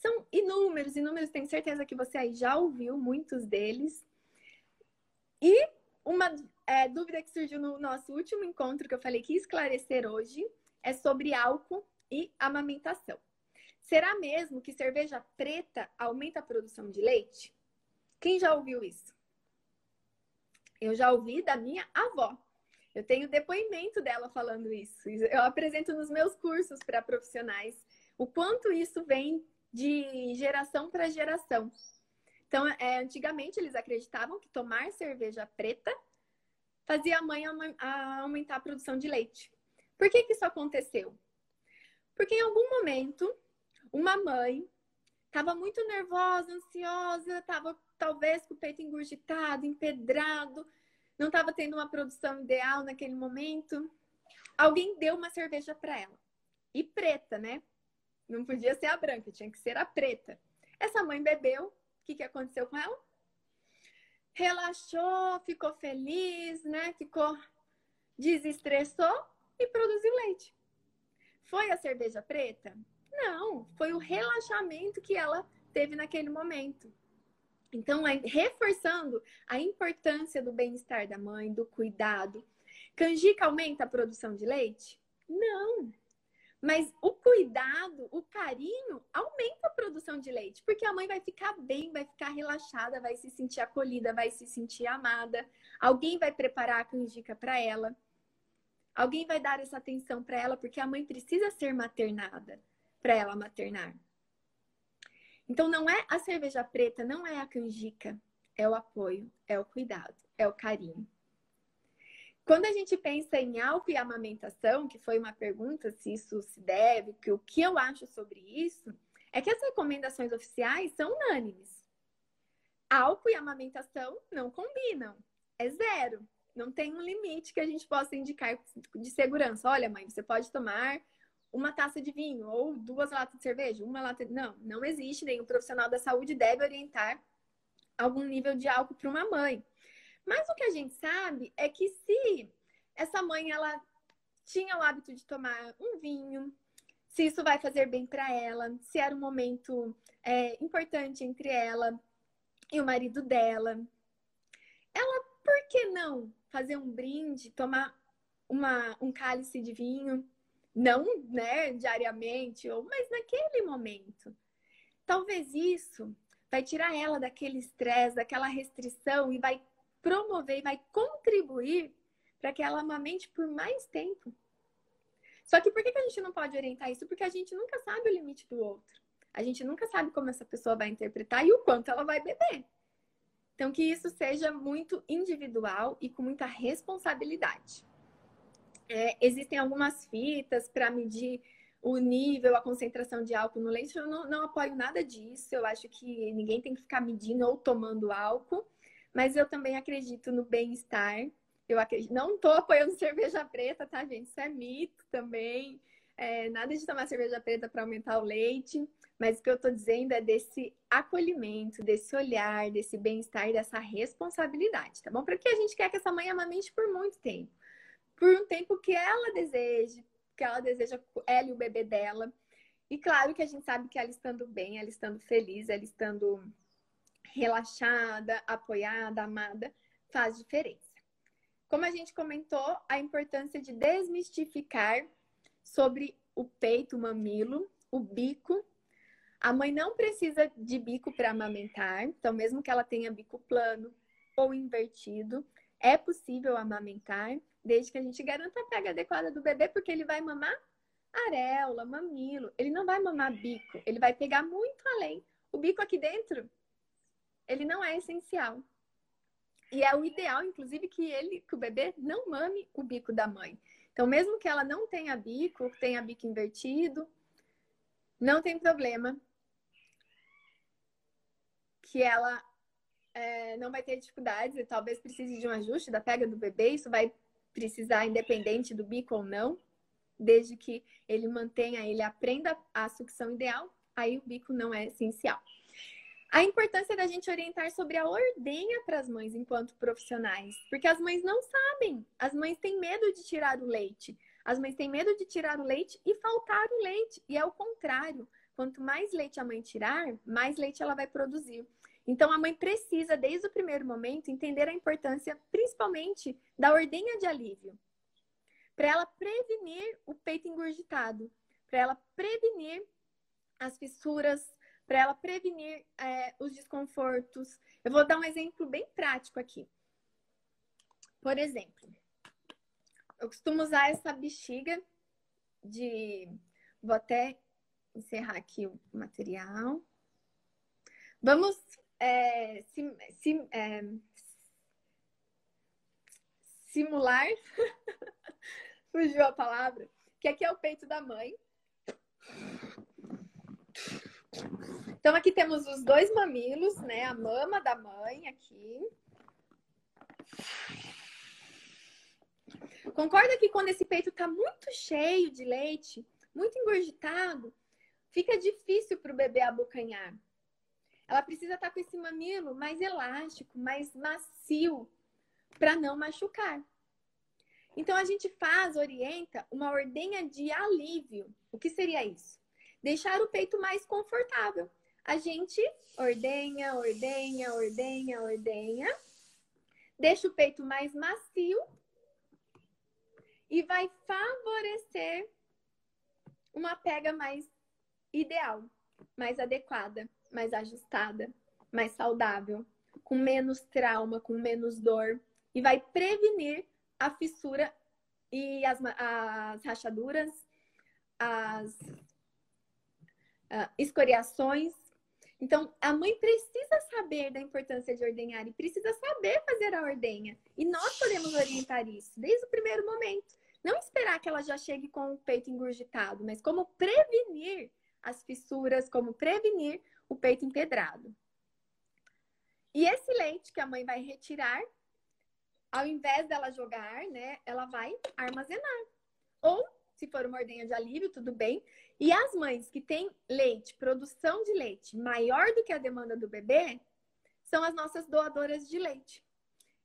São inúmeros, inúmeros, tenho certeza que você aí já ouviu muitos deles. E uma é, dúvida que surgiu no nosso último encontro, que eu falei que esclarecer hoje, é sobre álcool e amamentação. Será mesmo que cerveja preta aumenta a produção de leite? Quem já ouviu isso? Eu já ouvi da minha avó. Eu tenho depoimento dela falando isso. Eu apresento nos meus cursos para profissionais o quanto isso vem de geração para geração. Então, é, antigamente eles acreditavam que tomar cerveja preta fazia a mãe aumentar a produção de leite. Por que, que isso aconteceu? Porque em algum momento uma mãe estava muito nervosa, ansiosa, estava talvez com o peito engurgitado, empedrado, não estava tendo uma produção ideal naquele momento. Alguém deu uma cerveja para ela. E preta, né? Não podia ser a branca, tinha que ser a preta. Essa mãe bebeu. O que, que aconteceu com ela? Relaxou, ficou feliz, né? Ficou desestressou e produziu leite. Foi a cerveja preta? Não, foi o relaxamento que ela teve naquele momento. Então, reforçando a importância do bem-estar da mãe, do cuidado. Canjica aumenta a produção de leite? Não. Mas o cuidado, o carinho, aumenta a produção de leite, porque a mãe vai ficar bem, vai ficar relaxada, vai se sentir acolhida, vai se sentir amada. Alguém vai preparar a canjica para ela. Alguém vai dar essa atenção para ela, porque a mãe precisa ser maternada para ela maternar. Então não é a cerveja preta, não é a canjica, é o apoio, é o cuidado, é o carinho. Quando a gente pensa em álcool e amamentação, que foi uma pergunta se isso se deve, que o que eu acho sobre isso, é que as recomendações oficiais são unânimes. Álcool e amamentação não combinam, é zero. Não tem um limite que a gente possa indicar de segurança. Olha, mãe, você pode tomar uma taça de vinho ou duas latas de cerveja, uma lata de... Não, não existe. Nenhum profissional da saúde deve orientar algum nível de álcool para uma mãe. Mas o que a gente sabe é que se essa mãe ela tinha o hábito de tomar um vinho, se isso vai fazer bem para ela, se era um momento é, importante entre ela e o marido dela, ela, por que não fazer um brinde, tomar uma, um cálice de vinho? Não, né, diariamente, ou, mas naquele momento. Talvez isso vai tirar ela daquele estresse, daquela restrição e vai promover e vai contribuir para que ela amamente por mais tempo. Só que por que a gente não pode orientar isso? Porque a gente nunca sabe o limite do outro. A gente nunca sabe como essa pessoa vai interpretar e o quanto ela vai beber. Então, que isso seja muito individual e com muita responsabilidade. É, existem algumas fitas para medir o nível, a concentração de álcool no leite. Eu não, não apoio nada disso. Eu acho que ninguém tem que ficar medindo ou tomando álcool. Mas eu também acredito no bem-estar. Eu acredito... não estou apoiando cerveja preta, tá, gente? Isso é mito também. É, nada de tomar cerveja preta para aumentar o leite. Mas o que eu estou dizendo é desse acolhimento, desse olhar, desse bem-estar, dessa responsabilidade, tá bom? Para que a gente quer que essa mãe amamente por muito tempo. Por um tempo que ela deseje, que ela deseja ela e o bebê dela. E claro que a gente sabe que ela estando bem, ela estando feliz, ela estando relaxada, apoiada, amada, faz diferença. Como a gente comentou, a importância de desmistificar sobre o peito, o mamilo, o bico. A mãe não precisa de bico para amamentar, então, mesmo que ela tenha bico plano ou invertido, é possível amamentar, desde que a gente garanta a pega adequada do bebê, porque ele vai mamar areola, mamilo, ele não vai mamar bico, ele vai pegar muito além. O bico aqui dentro ele não é essencial. E é o ideal, inclusive, que ele, que o bebê não mame o bico da mãe. Então, mesmo que ela não tenha bico, tenha bico invertido, não tem problema. Que ela é, não vai ter dificuldades e talvez precise de um ajuste da pega do bebê. Isso vai precisar, independente do bico ou não, desde que ele mantenha, ele aprenda a sucção ideal, aí o bico não é essencial. A importância da gente orientar sobre a ordenha para as mães enquanto profissionais, porque as mães não sabem, as mães têm medo de tirar o leite, as mães têm medo de tirar o leite e faltar o leite, e é o contrário. Quanto mais leite a mãe tirar, mais leite ela vai produzir. Então a mãe precisa, desde o primeiro momento, entender a importância, principalmente, da ordenha de alívio, para ela prevenir o peito engurgitado, para ela prevenir as fissuras, para ela prevenir é, os desconfortos. Eu vou dar um exemplo bem prático aqui. Por exemplo, eu costumo usar essa bexiga de. Vou até encerrar aqui o material. Vamos é, sim, sim, é, simular. Fugiu a palavra. Que aqui é o peito da mãe. Então, aqui temos os dois mamilos, né? A mama da mãe aqui. Concorda que quando esse peito tá muito cheio de leite, muito engurgitado, fica difícil para o bebê abocanhar. Ela precisa estar tá com esse mamilo mais elástico, mais macio, para não machucar. Então a gente faz, orienta uma ordenha de alívio. O que seria isso? Deixar o peito mais confortável. A gente ordenha, ordenha, ordenha, ordenha, deixa o peito mais macio e vai favorecer uma pega mais ideal, mais adequada, mais ajustada, mais saudável, com menos trauma, com menos dor e vai prevenir a fissura e as, as rachaduras, as uh, escoriações. Então, a mãe precisa saber da importância de ordenhar e precisa saber fazer a ordenha. E nós podemos orientar isso desde o primeiro momento. Não esperar que ela já chegue com o peito engurgitado, mas como prevenir as fissuras, como prevenir o peito empedrado. E esse leite que a mãe vai retirar, ao invés dela jogar, né, ela vai armazenar. Ou se for uma ordenha de alívio, tudo bem. E as mães que têm leite, produção de leite maior do que a demanda do bebê, são as nossas doadoras de leite.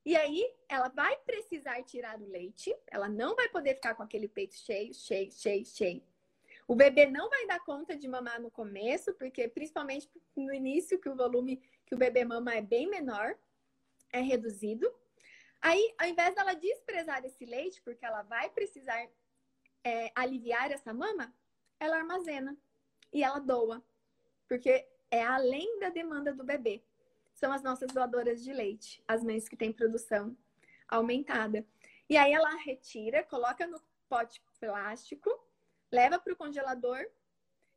E aí, ela vai precisar tirar o leite, ela não vai poder ficar com aquele peito cheio, cheio, cheio, cheio. O bebê não vai dar conta de mamar no começo, porque principalmente no início, que o volume que o bebê mama é bem menor, é reduzido. Aí, ao invés dela desprezar esse leite, porque ela vai precisar é, aliviar essa mama, ela armazena e ela doa, porque é além da demanda do bebê são as nossas doadoras de leite, as mães que têm produção aumentada. E aí ela retira, coloca no pote plástico, leva para o congelador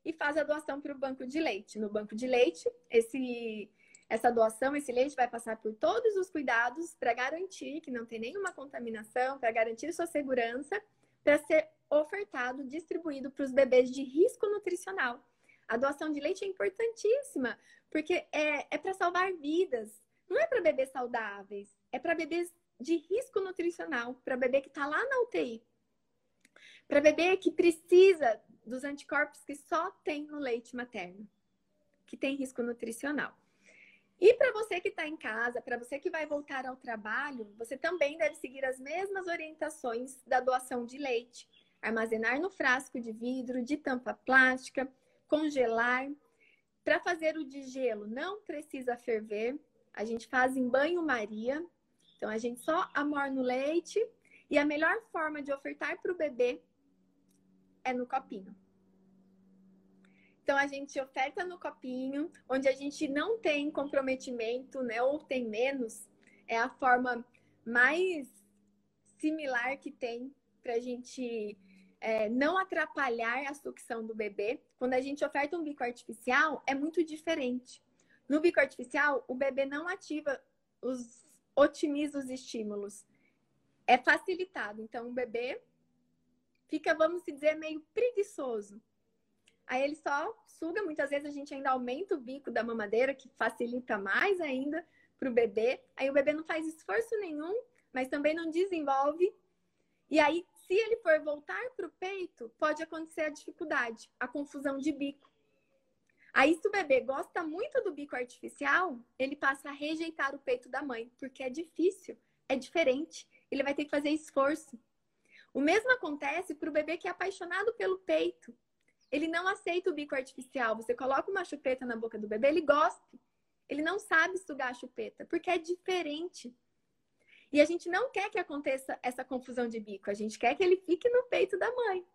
e faz a doação para o banco de leite. No banco de leite, esse, essa doação, esse leite vai passar por todos os cuidados para garantir que não tem nenhuma contaminação, para garantir sua segurança, para ser ofertado, distribuído para os bebês de risco nutricional. A doação de leite é importantíssima, porque é, é para salvar vidas. Não é para bebês saudáveis, é para bebês de risco nutricional, para bebê que está lá na UTI. Para bebê que precisa dos anticorpos que só tem no leite materno, que tem risco nutricional. E para você que está em casa, para você que vai voltar ao trabalho, você também deve seguir as mesmas orientações da doação de leite. Armazenar no frasco de vidro, de tampa plástica, congelar, para fazer o de gelo, não precisa ferver. A gente faz em banho-maria. Então, a gente só amorna o leite. E a melhor forma de ofertar para o bebê é no copinho. Então, a gente oferta no copinho, onde a gente não tem comprometimento, né? Ou tem menos. É a forma mais similar que tem para a gente é, não atrapalhar a sucção do bebê. Quando a gente oferta um bico artificial, é muito diferente. No bico artificial, o bebê não ativa os otimiza os estímulos. É facilitado. Então, o bebê fica, vamos dizer, meio preguiçoso. Aí ele só suga. Muitas vezes a gente ainda aumenta o bico da mamadeira, que facilita mais ainda para o bebê. Aí o bebê não faz esforço nenhum, mas também não desenvolve. E aí se ele for voltar para o peito, pode acontecer a dificuldade, a confusão de bico. Aí, se o bebê gosta muito do bico artificial, ele passa a rejeitar o peito da mãe, porque é difícil, é diferente, ele vai ter que fazer esforço. O mesmo acontece para o bebê que é apaixonado pelo peito. Ele não aceita o bico artificial. Você coloca uma chupeta na boca do bebê, ele gosta. Ele não sabe sugar a chupeta, porque é diferente. E a gente não quer que aconteça essa confusão de bico, a gente quer que ele fique no peito da mãe.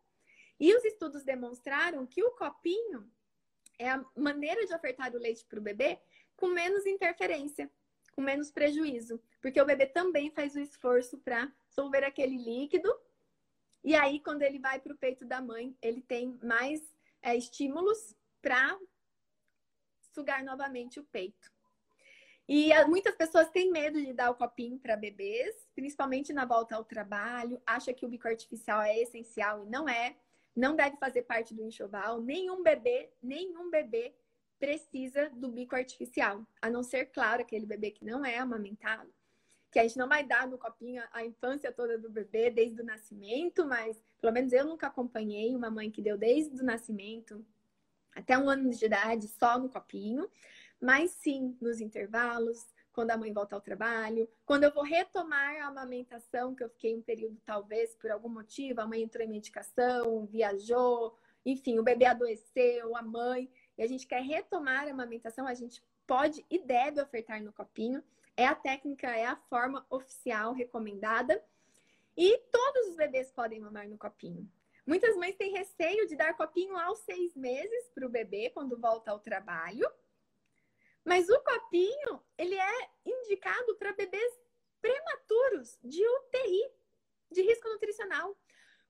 E os estudos demonstraram que o copinho é a maneira de ofertar o leite para o bebê com menos interferência, com menos prejuízo, porque o bebê também faz o esforço para solver aquele líquido. E aí, quando ele vai para o peito da mãe, ele tem mais é, estímulos para sugar novamente o peito. E ah, muitas pessoas têm medo de dar o copinho para bebês, principalmente na volta ao trabalho, acha que o bico artificial é essencial e não é. Não deve fazer parte do enxoval. Nenhum bebê, nenhum bebê precisa do bico artificial, a não ser, claro, aquele bebê que não é amamentado, que a gente não vai dar no copinho a infância toda do bebê desde o nascimento, mas pelo menos eu nunca acompanhei uma mãe que deu desde o nascimento até um ano de idade só no copinho. Mas sim, nos intervalos, quando a mãe volta ao trabalho, quando eu vou retomar a amamentação, que eu fiquei um período, talvez, por algum motivo, a mãe entrou em medicação, viajou, enfim, o bebê adoeceu, a mãe, e a gente quer retomar a amamentação, a gente pode e deve ofertar no copinho. É a técnica, é a forma oficial recomendada. E todos os bebês podem mamar no copinho. Muitas mães têm receio de dar copinho aos seis meses para o bebê quando volta ao trabalho. Mas o copinho, ele é indicado para bebês prematuros de UTI, de risco nutricional.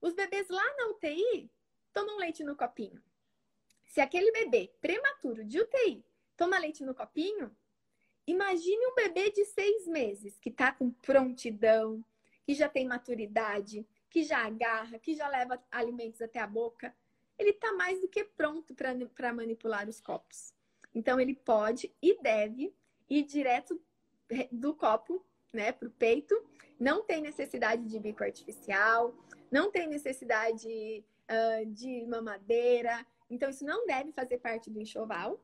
Os bebês lá na UTI tomam leite no copinho. Se aquele bebê prematuro de UTI toma leite no copinho, imagine um bebê de seis meses que está com prontidão, que já tem maturidade, que já agarra, que já leva alimentos até a boca. Ele está mais do que pronto para manipular os copos. Então, ele pode e deve ir direto do copo né, para o peito. Não tem necessidade de bico artificial, não tem necessidade uh, de mamadeira. Então, isso não deve fazer parte do enxoval.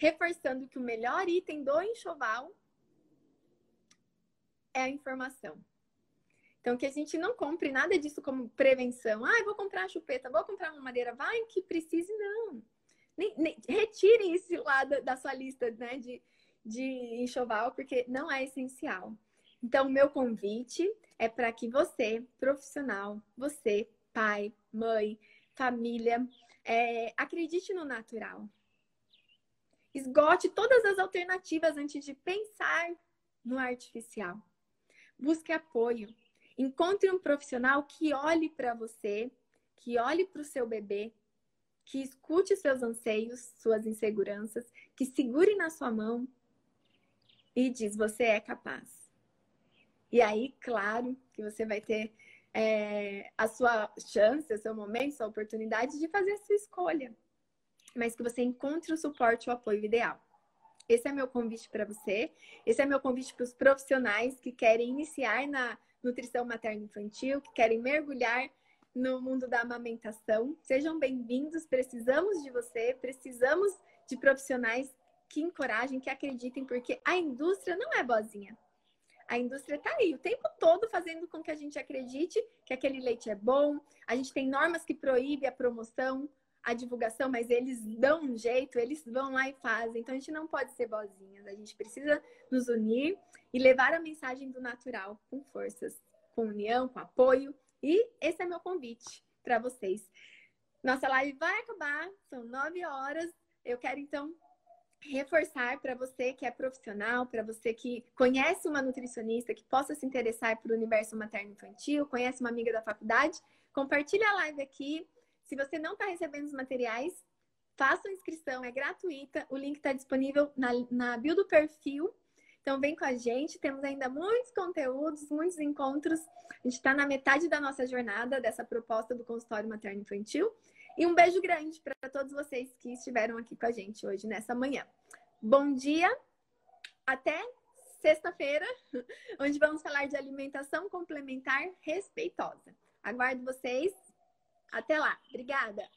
reforçando que o melhor item do enxoval é a informação. Então, que a gente não compre nada disso como prevenção. Ah, vou comprar chupeta, vou comprar uma madeira. Vai que precise, não. Nem, nem, retire isso lá da, sua lista né, de, de enxoval, porque não é essencial. Então, meu convite é para que você, profissional, você, pai, mãe, família, é, acredite no natural. Esgote todas as alternativas antes de pensar no artificial. Busque apoio. Encontre um profissional que olhe para você, que olhe para o seu bebê, que escute seus anseios, suas inseguranças, que segure na sua mão e diz: você é capaz. E aí, claro, que você vai ter é, a sua chance, o seu momento, a sua oportunidade de fazer a sua escolha. Mas que você encontre o suporte, o apoio ideal. Esse é meu convite para você. Esse é meu convite para os profissionais que querem iniciar na nutrição materno-infantil, que querem mergulhar no mundo da amamentação. Sejam bem-vindos. Precisamos de você, precisamos de profissionais que encorajem, que acreditem, porque a indústria não é boazinha. A indústria está aí o tempo todo fazendo com que a gente acredite que aquele leite é bom. A gente tem normas que proíbem a promoção, a divulgação, mas eles dão um jeito, eles vão lá e fazem. Então a gente não pode ser bozinhas, a gente precisa nos unir e levar a mensagem do natural com forças, com união, com apoio. E esse é meu convite para vocês. Nossa live vai acabar, são nove horas. Eu quero então reforçar para você que é profissional, para você que conhece uma nutricionista que possa se interessar por universo materno-infantil, conhece uma amiga da faculdade, compartilhe a live aqui. Se você não está recebendo os materiais, faça a inscrição, é gratuita. O link está disponível na, na bio do perfil. Então vem com a gente, temos ainda muitos conteúdos, muitos encontros. A gente está na metade da nossa jornada dessa proposta do consultório materno-infantil. E um beijo grande para todos vocês que estiveram aqui com a gente hoje, nessa manhã. Bom dia, até sexta-feira, onde vamos falar de alimentação complementar respeitosa. Aguardo vocês. Até lá. Obrigada.